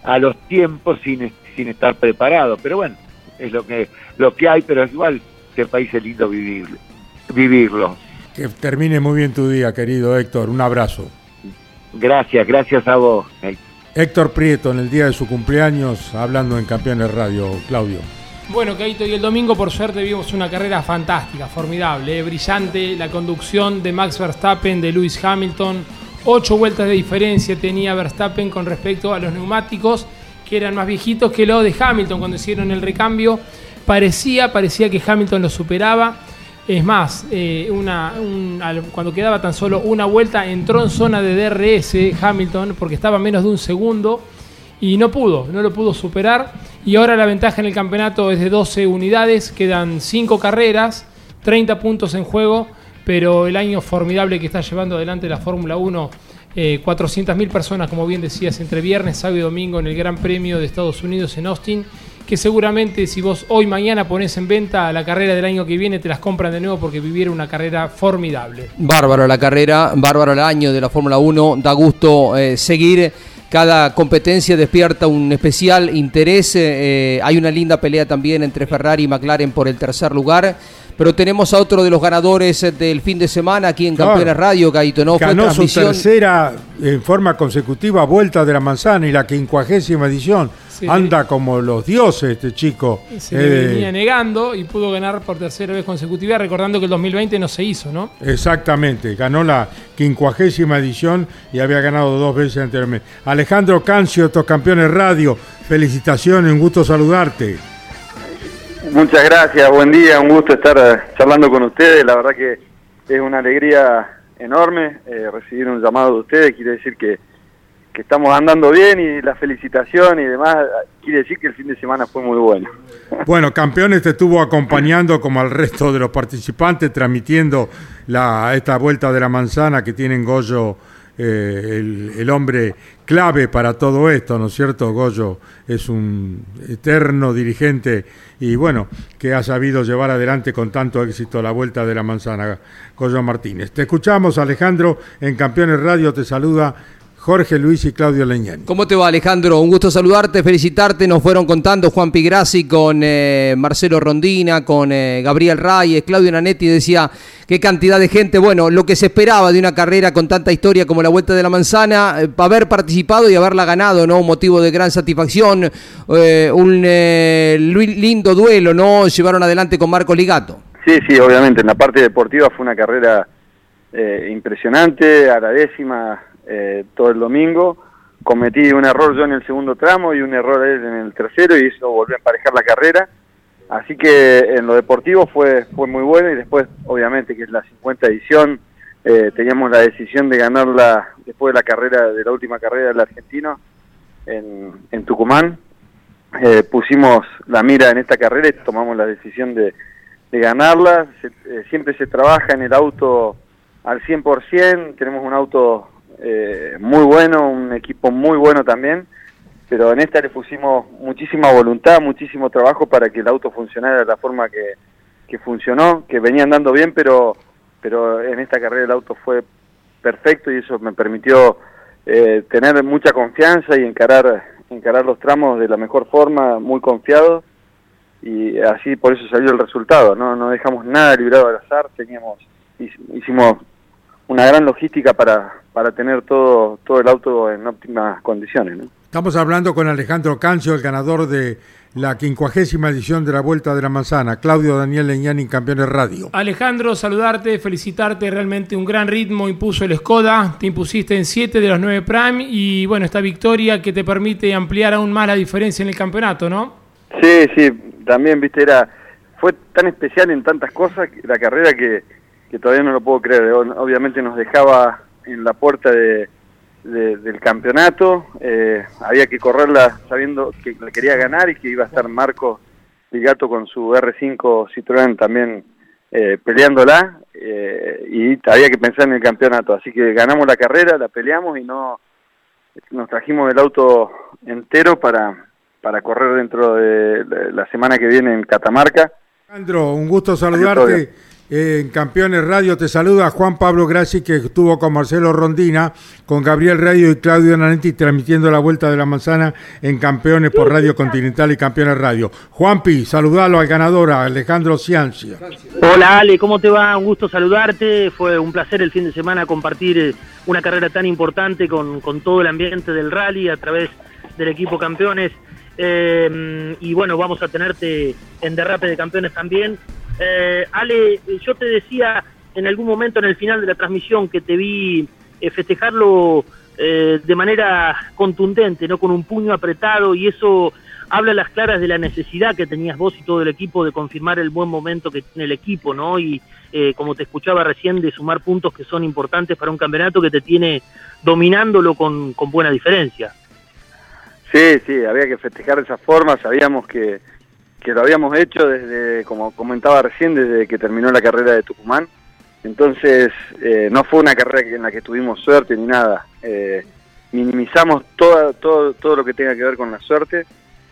a los tiempos sin, sin estar preparados. Pero bueno, es lo que, lo que hay, pero igual este país es lindo vivir, vivirlo. Que termine muy bien tu día, querido Héctor. Un abrazo. Gracias, gracias a vos. Héctor Prieto, en el día de su cumpleaños, hablando en Campeones Radio, Claudio. Bueno, Keito, y el domingo por suerte vimos una carrera fantástica, formidable, eh, brillante, la conducción de Max Verstappen, de Lewis Hamilton, ocho vueltas de diferencia tenía Verstappen con respecto a los neumáticos, que eran más viejitos que los de Hamilton cuando hicieron el recambio. Parecía, parecía que Hamilton lo superaba. Es más, eh, cuando quedaba tan solo una vuelta entró en zona de DRS Hamilton porque estaba menos de un segundo y no pudo, no lo pudo superar. Y ahora la ventaja en el campeonato es de 12 unidades, quedan 5 carreras, 30 puntos en juego, pero el año formidable que está llevando adelante la Fórmula 1, eh, 400.000 personas, como bien decías, entre viernes, sábado y domingo en el Gran Premio de Estados Unidos en Austin, que seguramente si vos hoy mañana pones en venta la carrera del año que viene, te las compran de nuevo porque vivieron una carrera formidable. Bárbaro la carrera, bárbaro el año de la Fórmula 1, da gusto eh, seguir. Cada competencia despierta un especial interés. eh, hay una linda pelea también entre Ferrari y McLaren por el tercer lugar. Pero tenemos a otro de los ganadores eh, del fin de semana aquí en Claro. Campeones Radio, Gaito. ¿no? Fue Ganó su transmisión. tercera en forma consecutiva vuelta de la manzana y la quincuagésima edición. Sí. Anda como los dioses este chico. Se Eh, le venía negando y pudo ganar por tercera vez consecutiva, recordando que el 2020 no se hizo, ¿no? Exactamente, ganó la quincuagésima edición y había ganado dos veces anteriormente. Alejandro Cancio, estos campeones radio, felicitaciones, un gusto saludarte. Muchas gracias, buen día, un gusto estar eh, charlando con ustedes. La verdad que es una alegría enorme eh, recibir un llamado de ustedes. Quiere decir que, que estamos andando bien y la felicitación y demás quiere decir que el fin de semana fue muy bueno. (laughs) Bueno, Campeones te estuvo acompañando como al resto de los participantes, transmitiendo la, esta vuelta de la manzana que tienen Goyo, eh, el, el hombre clave para todo esto, ¿no es cierto? Goyo es un eterno dirigente y bueno, que ha sabido llevar adelante con tanto éxito la vuelta de la manzana, Goyo Martínez. Te escuchamos, Alejandro, en Campeones Radio te saluda Jorge Luis y Claudio Leñani. ¿Cómo te va Alejandro? Un gusto saludarte, felicitarte. Nos fueron contando Juan Pigrassi con eh, Marcelo Rondina, con eh, Gabriel Reyes, Claudio Nanetti decía qué cantidad de gente. Bueno, lo que se esperaba de una carrera con tanta historia como la Vuelta de la Manzana, eh, haber participado y haberla ganado, ¿no? Un motivo de gran satisfacción, eh, un eh, lindo duelo, ¿no? Llevaron adelante con Marco Ligato. Sí, sí, obviamente. En la parte deportiva fue una carrera eh, impresionante, a la décima eh, todo el domingo. Cometí un error yo en el segundo tramo y un error él en el tercero y eso volvió a emparejar la carrera. Así que en lo deportivo fue, fue muy bueno y después, obviamente, que es la 50 edición, eh, teníamos la decisión de ganarla después de la carrera, de la última carrera del argentino en, en Tucumán. Eh, pusimos la mira en esta carrera y tomamos la decisión de, de ganarla. Se- eh, siempre se trabaja en el auto al 100%, tenemos un auto eh, muy bueno, un equipo muy bueno también, pero en esta le pusimos muchísima voluntad, muchísimo trabajo para que el auto funcionara de la forma que, que funcionó, que venía andando bien, pero, pero en esta carrera el auto fue perfecto y eso me permitió eh, tener mucha confianza y encarar, encarar los tramos de la mejor forma, muy confiado. Y así por eso salió el resultado, no, no dejamos nada librado al azar, teníamos, hic- hicimos una gran logística para, para tener todo, todo el auto en óptimas condiciones. ¿no? Estamos hablando con Alejandro Cancio, el ganador de la quincuagésima edición de la Vuelta de la Manzana, Claudio Daniel Leñani, Campeones Radio. Alejandro, saludarte, felicitarte, realmente un gran ritmo impuso el Skoda, te impusiste en 7 de los 9 Prime y bueno, esta victoria que te permite ampliar aún más la diferencia en el campeonato, ¿no? Sí, sí, también, viste, era fue tan especial en tantas cosas la carrera que, que todavía no lo puedo creer. O- Obviamente nos dejaba en la puerta de, de- del campeonato, eh, había que correrla sabiendo que la quería ganar y que iba a estar Marco Ligato con su R5 Citroën también eh, peleándola eh, y había que pensar en el campeonato. Así que ganamos la carrera, la peleamos y no nos trajimos el auto entero para, para correr dentro de la- semana que viene en Catamarca. Alejandro, un gusto saludarte. En Campeones Radio te saluda Juan Pablo Grassi, que estuvo con Marcelo Rondina, con Gabriel Radio y Claudio Nanetti transmitiendo la Vuelta de la Manzana en Campeones por Radio Continental y Campeones Radio. Juanpi, saludalo al ganador, Alejandro Ciancia. Hola Ale, ¿cómo te va? Un gusto saludarte. Fue un placer el fin de semana compartir eh, una carrera tan importante con, con todo el ambiente del rally a través del equipo campeones. Eh, y bueno, vamos a tenerte en derrape de campeones también. Eh, Ale, yo te decía en algún momento en el final de la transmisión que te vi eh, festejarlo eh, de manera contundente, no con un puño apretado y eso habla a las claras de la necesidad que tenías vos y todo el equipo de confirmar el buen momento que tiene el equipo, ¿no? Y eh, como te escuchaba recién, de sumar puntos que son importantes para un campeonato que te tiene dominándolo con, con buena diferencia. Sí, sí, había que festejar de esa forma, sabíamos que, que lo habíamos hecho desde, como comentaba recién, desde que terminó la carrera de Tucumán. Entonces, eh, no fue una carrera en la que tuvimos suerte ni nada. Eh, minimizamos toda, todo, todo lo que tenga que ver con la suerte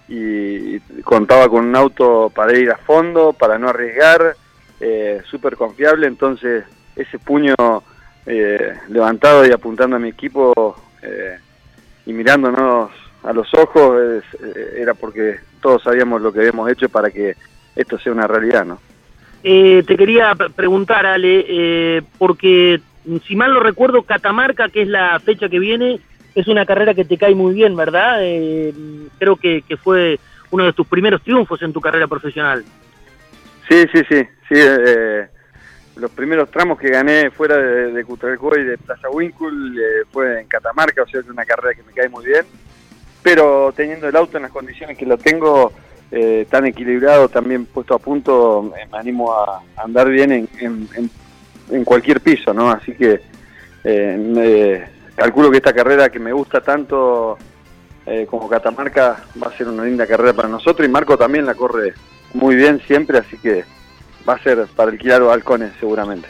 y contaba con un auto para ir a fondo, para no arriesgar, eh, súper confiable, entonces ese puño eh, levantado y apuntando a mi equipo y mirándonos a los ojos es- eh, era porque todos sabíamos lo que habíamos hecho para que esto sea una realidad, ¿no? Eh, te quería pre- preguntar, Ale, eh, porque si mal no recuerdo, Catamarca, que es la fecha que viene, es una carrera que te cae muy bien, ¿verdad? Eh, creo que, que fue uno de tus primeros triunfos en tu carrera profesional. Sí, sí, sí, sí. eh, los primeros tramos que gané fuera de, de Cutralcó y de Plaza Winkle eh, fue en Catamarca, o sea, es una carrera que me cae muy bien. Pero teniendo el auto en las condiciones que lo tengo, eh, tan equilibrado, también puesto a punto, me animo a andar bien en, en- cualquier piso, ¿no? Así que eh, calculo que esta carrera que me gusta tanto eh, como Catamarca va a ser una linda carrera para nosotros y Marco también la corre muy bien siempre, así que va a ser para alquilar los halcones seguramente.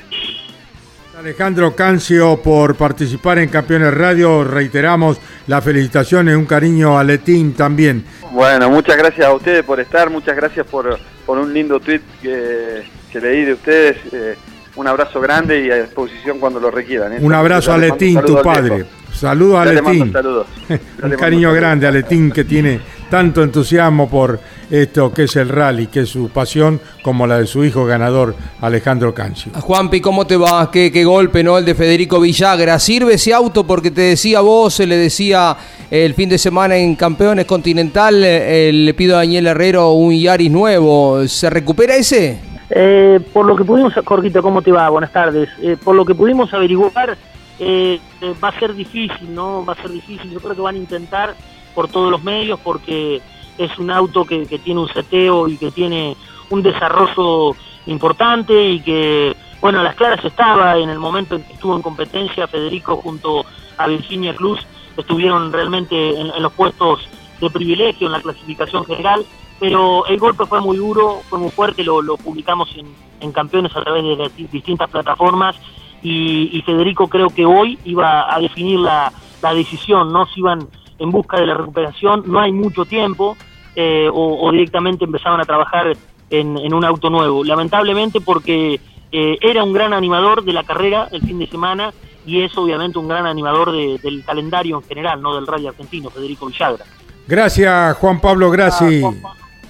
Alejandro Cancio por participar en Campeones Radio. Reiteramos las felicitaciones, un cariño a Letín también. Bueno, muchas gracias a ustedes por estar, muchas gracias por, por un lindo tweet que, que leí de ustedes. eh, un abrazo grande y a disposición cuando lo requieran. ¿eh? Un abrazo a Letín, tu padre. Saludos a Letín. saludos. (laughs) Un cariño grande a Letín que tiene tanto entusiasmo por esto que es el rally, que es su pasión, como la de su hijo ganador Alejandro Cancio. Juanpi, ¿cómo te va? ¿Qué, qué golpe, ¿no? El de Federico Villagra. ¿Sirve ese auto? Porque te decía vos, se le decía el fin de semana en Campeones Continental, eh, le pido a Daniel Herrero un Yaris nuevo. ¿Se recupera ese? Eh, por lo que pudimos, Jorgito, ¿cómo te va? Buenas tardes. Eh, por lo que pudimos averiguar, eh, eh, va a ser difícil, ¿no? Va a ser difícil. Yo creo que van a intentar por todos los medios porque es un auto que, que tiene un seteo y que tiene un desarrollo importante y que, bueno, las claras estaba en el momento en que estuvo en competencia Federico junto a Virginia Cruz, estuvieron realmente en, en los puestos de privilegio en la clasificación general, pero el golpe fue muy duro, fue muy fuerte, lo, publicamos en, en Campeones a través de distintas plataformas y, y Federico creo que hoy iba a definir la, la decisión, ¿no? Si iban en busca de la recuperación, no hay mucho tiempo, eh, o, o directamente empezaban a trabajar en, en un auto nuevo. Lamentablemente porque eh, era un gran animador de la carrera el fin de semana y es obviamente un gran animador de- del calendario en general, no del rally argentino, Federico Villagra. Gracias Juan Pablo Grassi.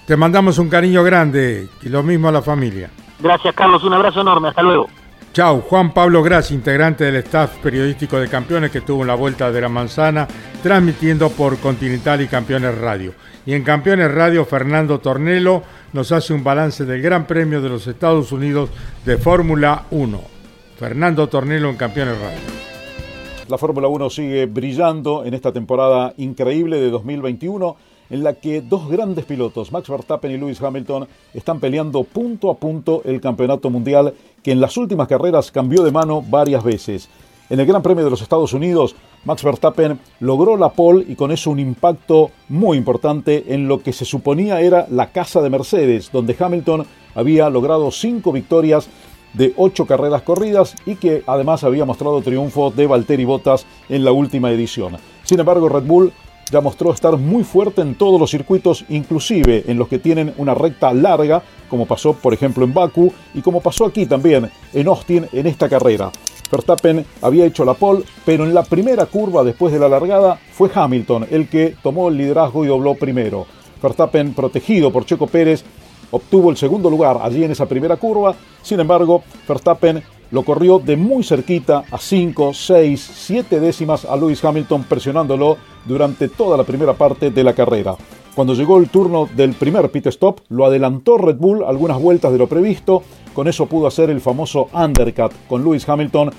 Te mandamos un cariño grande y lo mismo a la familia. Gracias Carlos, un abrazo enorme, hasta luego. Chau, Juan Pablo Grassi, integrante del staff periodístico de Campeones que estuvo en la Vuelta de la Manzana, transmitiendo por Continental y Campeones Radio. Y en Campeones Radio, Fernando Tornelo nos hace un balance del Gran Premio de los Estados Unidos de Fórmula 1. Fernando Tornelo en Campeones Radio. La Fórmula 1 sigue brillando en esta temporada increíble de 2021 en la que dos grandes pilotos, Max Verstappen y Lewis Hamilton, están peleando punto a punto el campeonato mundial que en las últimas carreras cambió de mano varias veces. En el Gran Premio de los Estados Unidos, Max Verstappen logró la pole y con eso un impacto muy importante en lo que se suponía era la casa de Mercedes, donde Hamilton había logrado cinco victorias de ocho carreras corridas y que además había mostrado triunfo de Valtteri Bottas en la última edición. Sin embargo, Red Bull ya mostró estar muy fuerte en todos los circuitos, inclusive en los que tienen una recta larga, como pasó por ejemplo en Baku y como pasó aquí también en Austin en esta carrera. Verstappen había hecho la pole, pero en la primera curva después de la largada fue Hamilton el que tomó el liderazgo y dobló primero. Verstappen, protegido por Checo Pérez, obtuvo el segundo lugar allí en esa primera curva. Sin embargo, Verstappen lo corrió de muy cerquita a 5, 6, 7 décimas a Lewis Hamilton presionándolo durante toda la primera parte de la carrera. Cuando llegó el turno del primer pit stop, lo adelantó Red Bull algunas vueltas de lo previsto. Con eso pudo hacer el famoso undercut con Lewis Hamilton,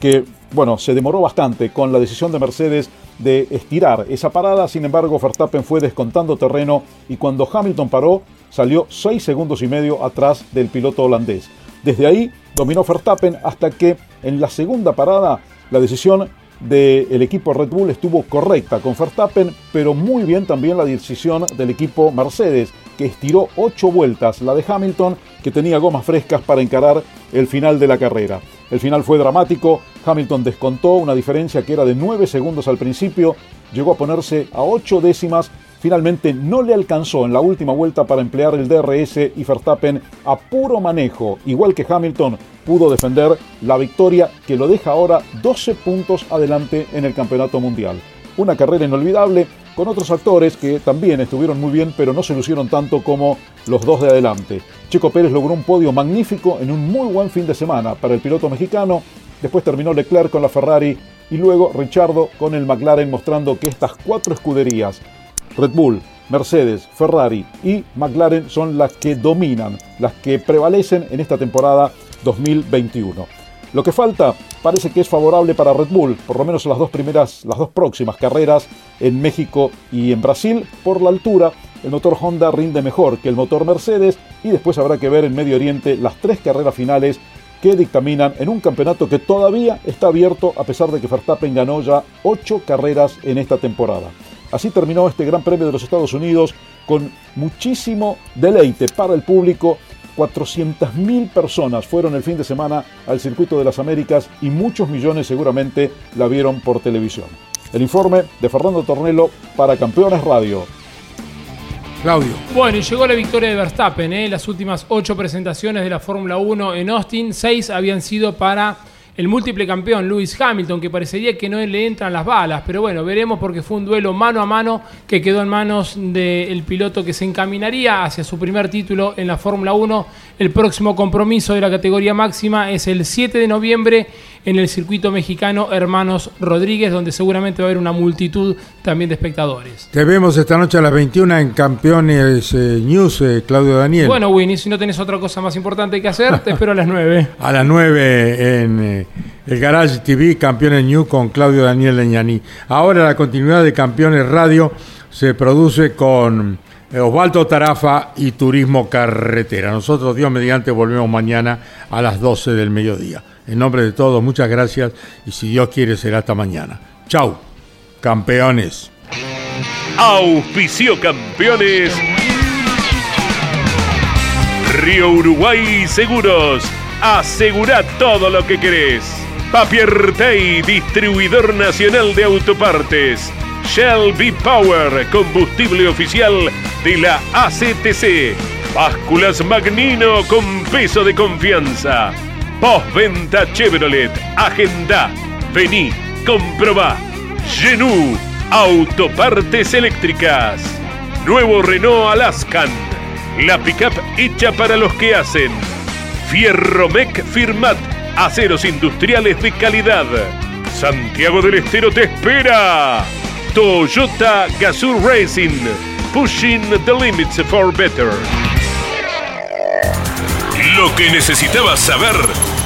que, bueno, se demoró bastante con la decisión de Mercedes de estirar esa parada. Sin embargo, Verstappen fue descontando terreno y cuando Hamilton paró, salió 6 segundos y medio atrás del piloto holandés. Desde ahí dominó Verstappen hasta que en la segunda parada la decisión del equipo Red Bull estuvo correcta con Verstappen, pero muy bien también la decisión del equipo Mercedes, que estiró 8 vueltas la de Hamilton, que tenía gomas frescas para encarar el final de la carrera. El final fue dramático, Hamilton descontó una diferencia que era de 9 segundos al principio, llegó a ponerse a 8 décimas Finalmente no le alcanzó en la última vuelta para emplear el DRS y Verstappen a puro manejo, igual que Hamilton, pudo defender la victoria que lo deja ahora 12 puntos adelante en el Campeonato Mundial. Una carrera inolvidable con otros actores que también estuvieron muy bien pero no se lucieron tanto como los dos de adelante. Checo Pérez logró un podio magnífico en un muy buen fin de semana para el piloto mexicano, después terminó Leclerc con la Ferrari y luego Richardo con el McLaren mostrando que estas cuatro escuderías Red Bull, Mercedes, Ferrari y McLaren son las que dominan, las que prevalecen en esta temporada 2021. Lo que falta parece que es favorable para Red Bull, por lo menos las dos primeras, las dos próximas carreras en México y en Brasil, por la altura. El motor Honda rinde mejor que el motor Mercedes y después habrá que ver en Medio Oriente las tres carreras finales que dictaminan en un campeonato que todavía está abierto a pesar de que Verstappen ganó ya ocho carreras en esta temporada. Así terminó este Gran Premio de los Estados Unidos con muchísimo deleite para el público. 400.000 personas fueron el fin de semana al Circuito de las Américas y muchos millones seguramente la vieron por televisión. El informe de Fernando Tornelo para Campeones Radio. Claudio. Bueno, y llegó la victoria de Verstappen. ¿eh? Las últimas ocho presentaciones de la Fórmula 1 en Austin, seis habían sido para el múltiple campeón Lewis Hamilton, que parecería que no le entran las balas, pero bueno, veremos porque fue un duelo mano a mano que quedó en manos del piloto que se encaminaría hacia su primer título en la Fórmula 1. El próximo compromiso de la categoría máxima es el 7 de noviembre en el circuito mexicano Hermanos Rodríguez, donde seguramente va a haber una multitud también de espectadores. Te vemos esta noche a las 21 en Campeones eh, News, eh, Claudio Daniel. Bueno, Winnie, si no tenés otra cosa más importante que hacer, te (laughs) espero a las 9. A las 9 en eh, el Garage TV, Campeones News con Claudio Daniel Leñaní. Ahora la continuidad de Campeones Radio se produce con Osvaldo Tarafa y Turismo Carretera. Nosotros, Dios mediante, volvemos mañana a las 12 del mediodía. En nombre de todos, muchas gracias y si Dios quiere será hasta mañana. Chau, campeones. Auspicio campeones. Río Uruguay Seguros. Asegura todo lo que querés. Papier Tay, distribuidor nacional de autopartes. Shell V-Power, combustible oficial de la ACTC. Básculas Magnino con peso de confianza. Postventa Chevrolet. Agenda. Vení, comprobá. Genú. Autopartes eléctricas. Nuevo Renault Alaskan. La pickup hecha para los que hacen. Fierromec Firmat. Aceros industriales de calidad. Santiago del Estero te espera. Toyota Gazoo Racing. Pushing the limits for better. Lo que necesitabas saber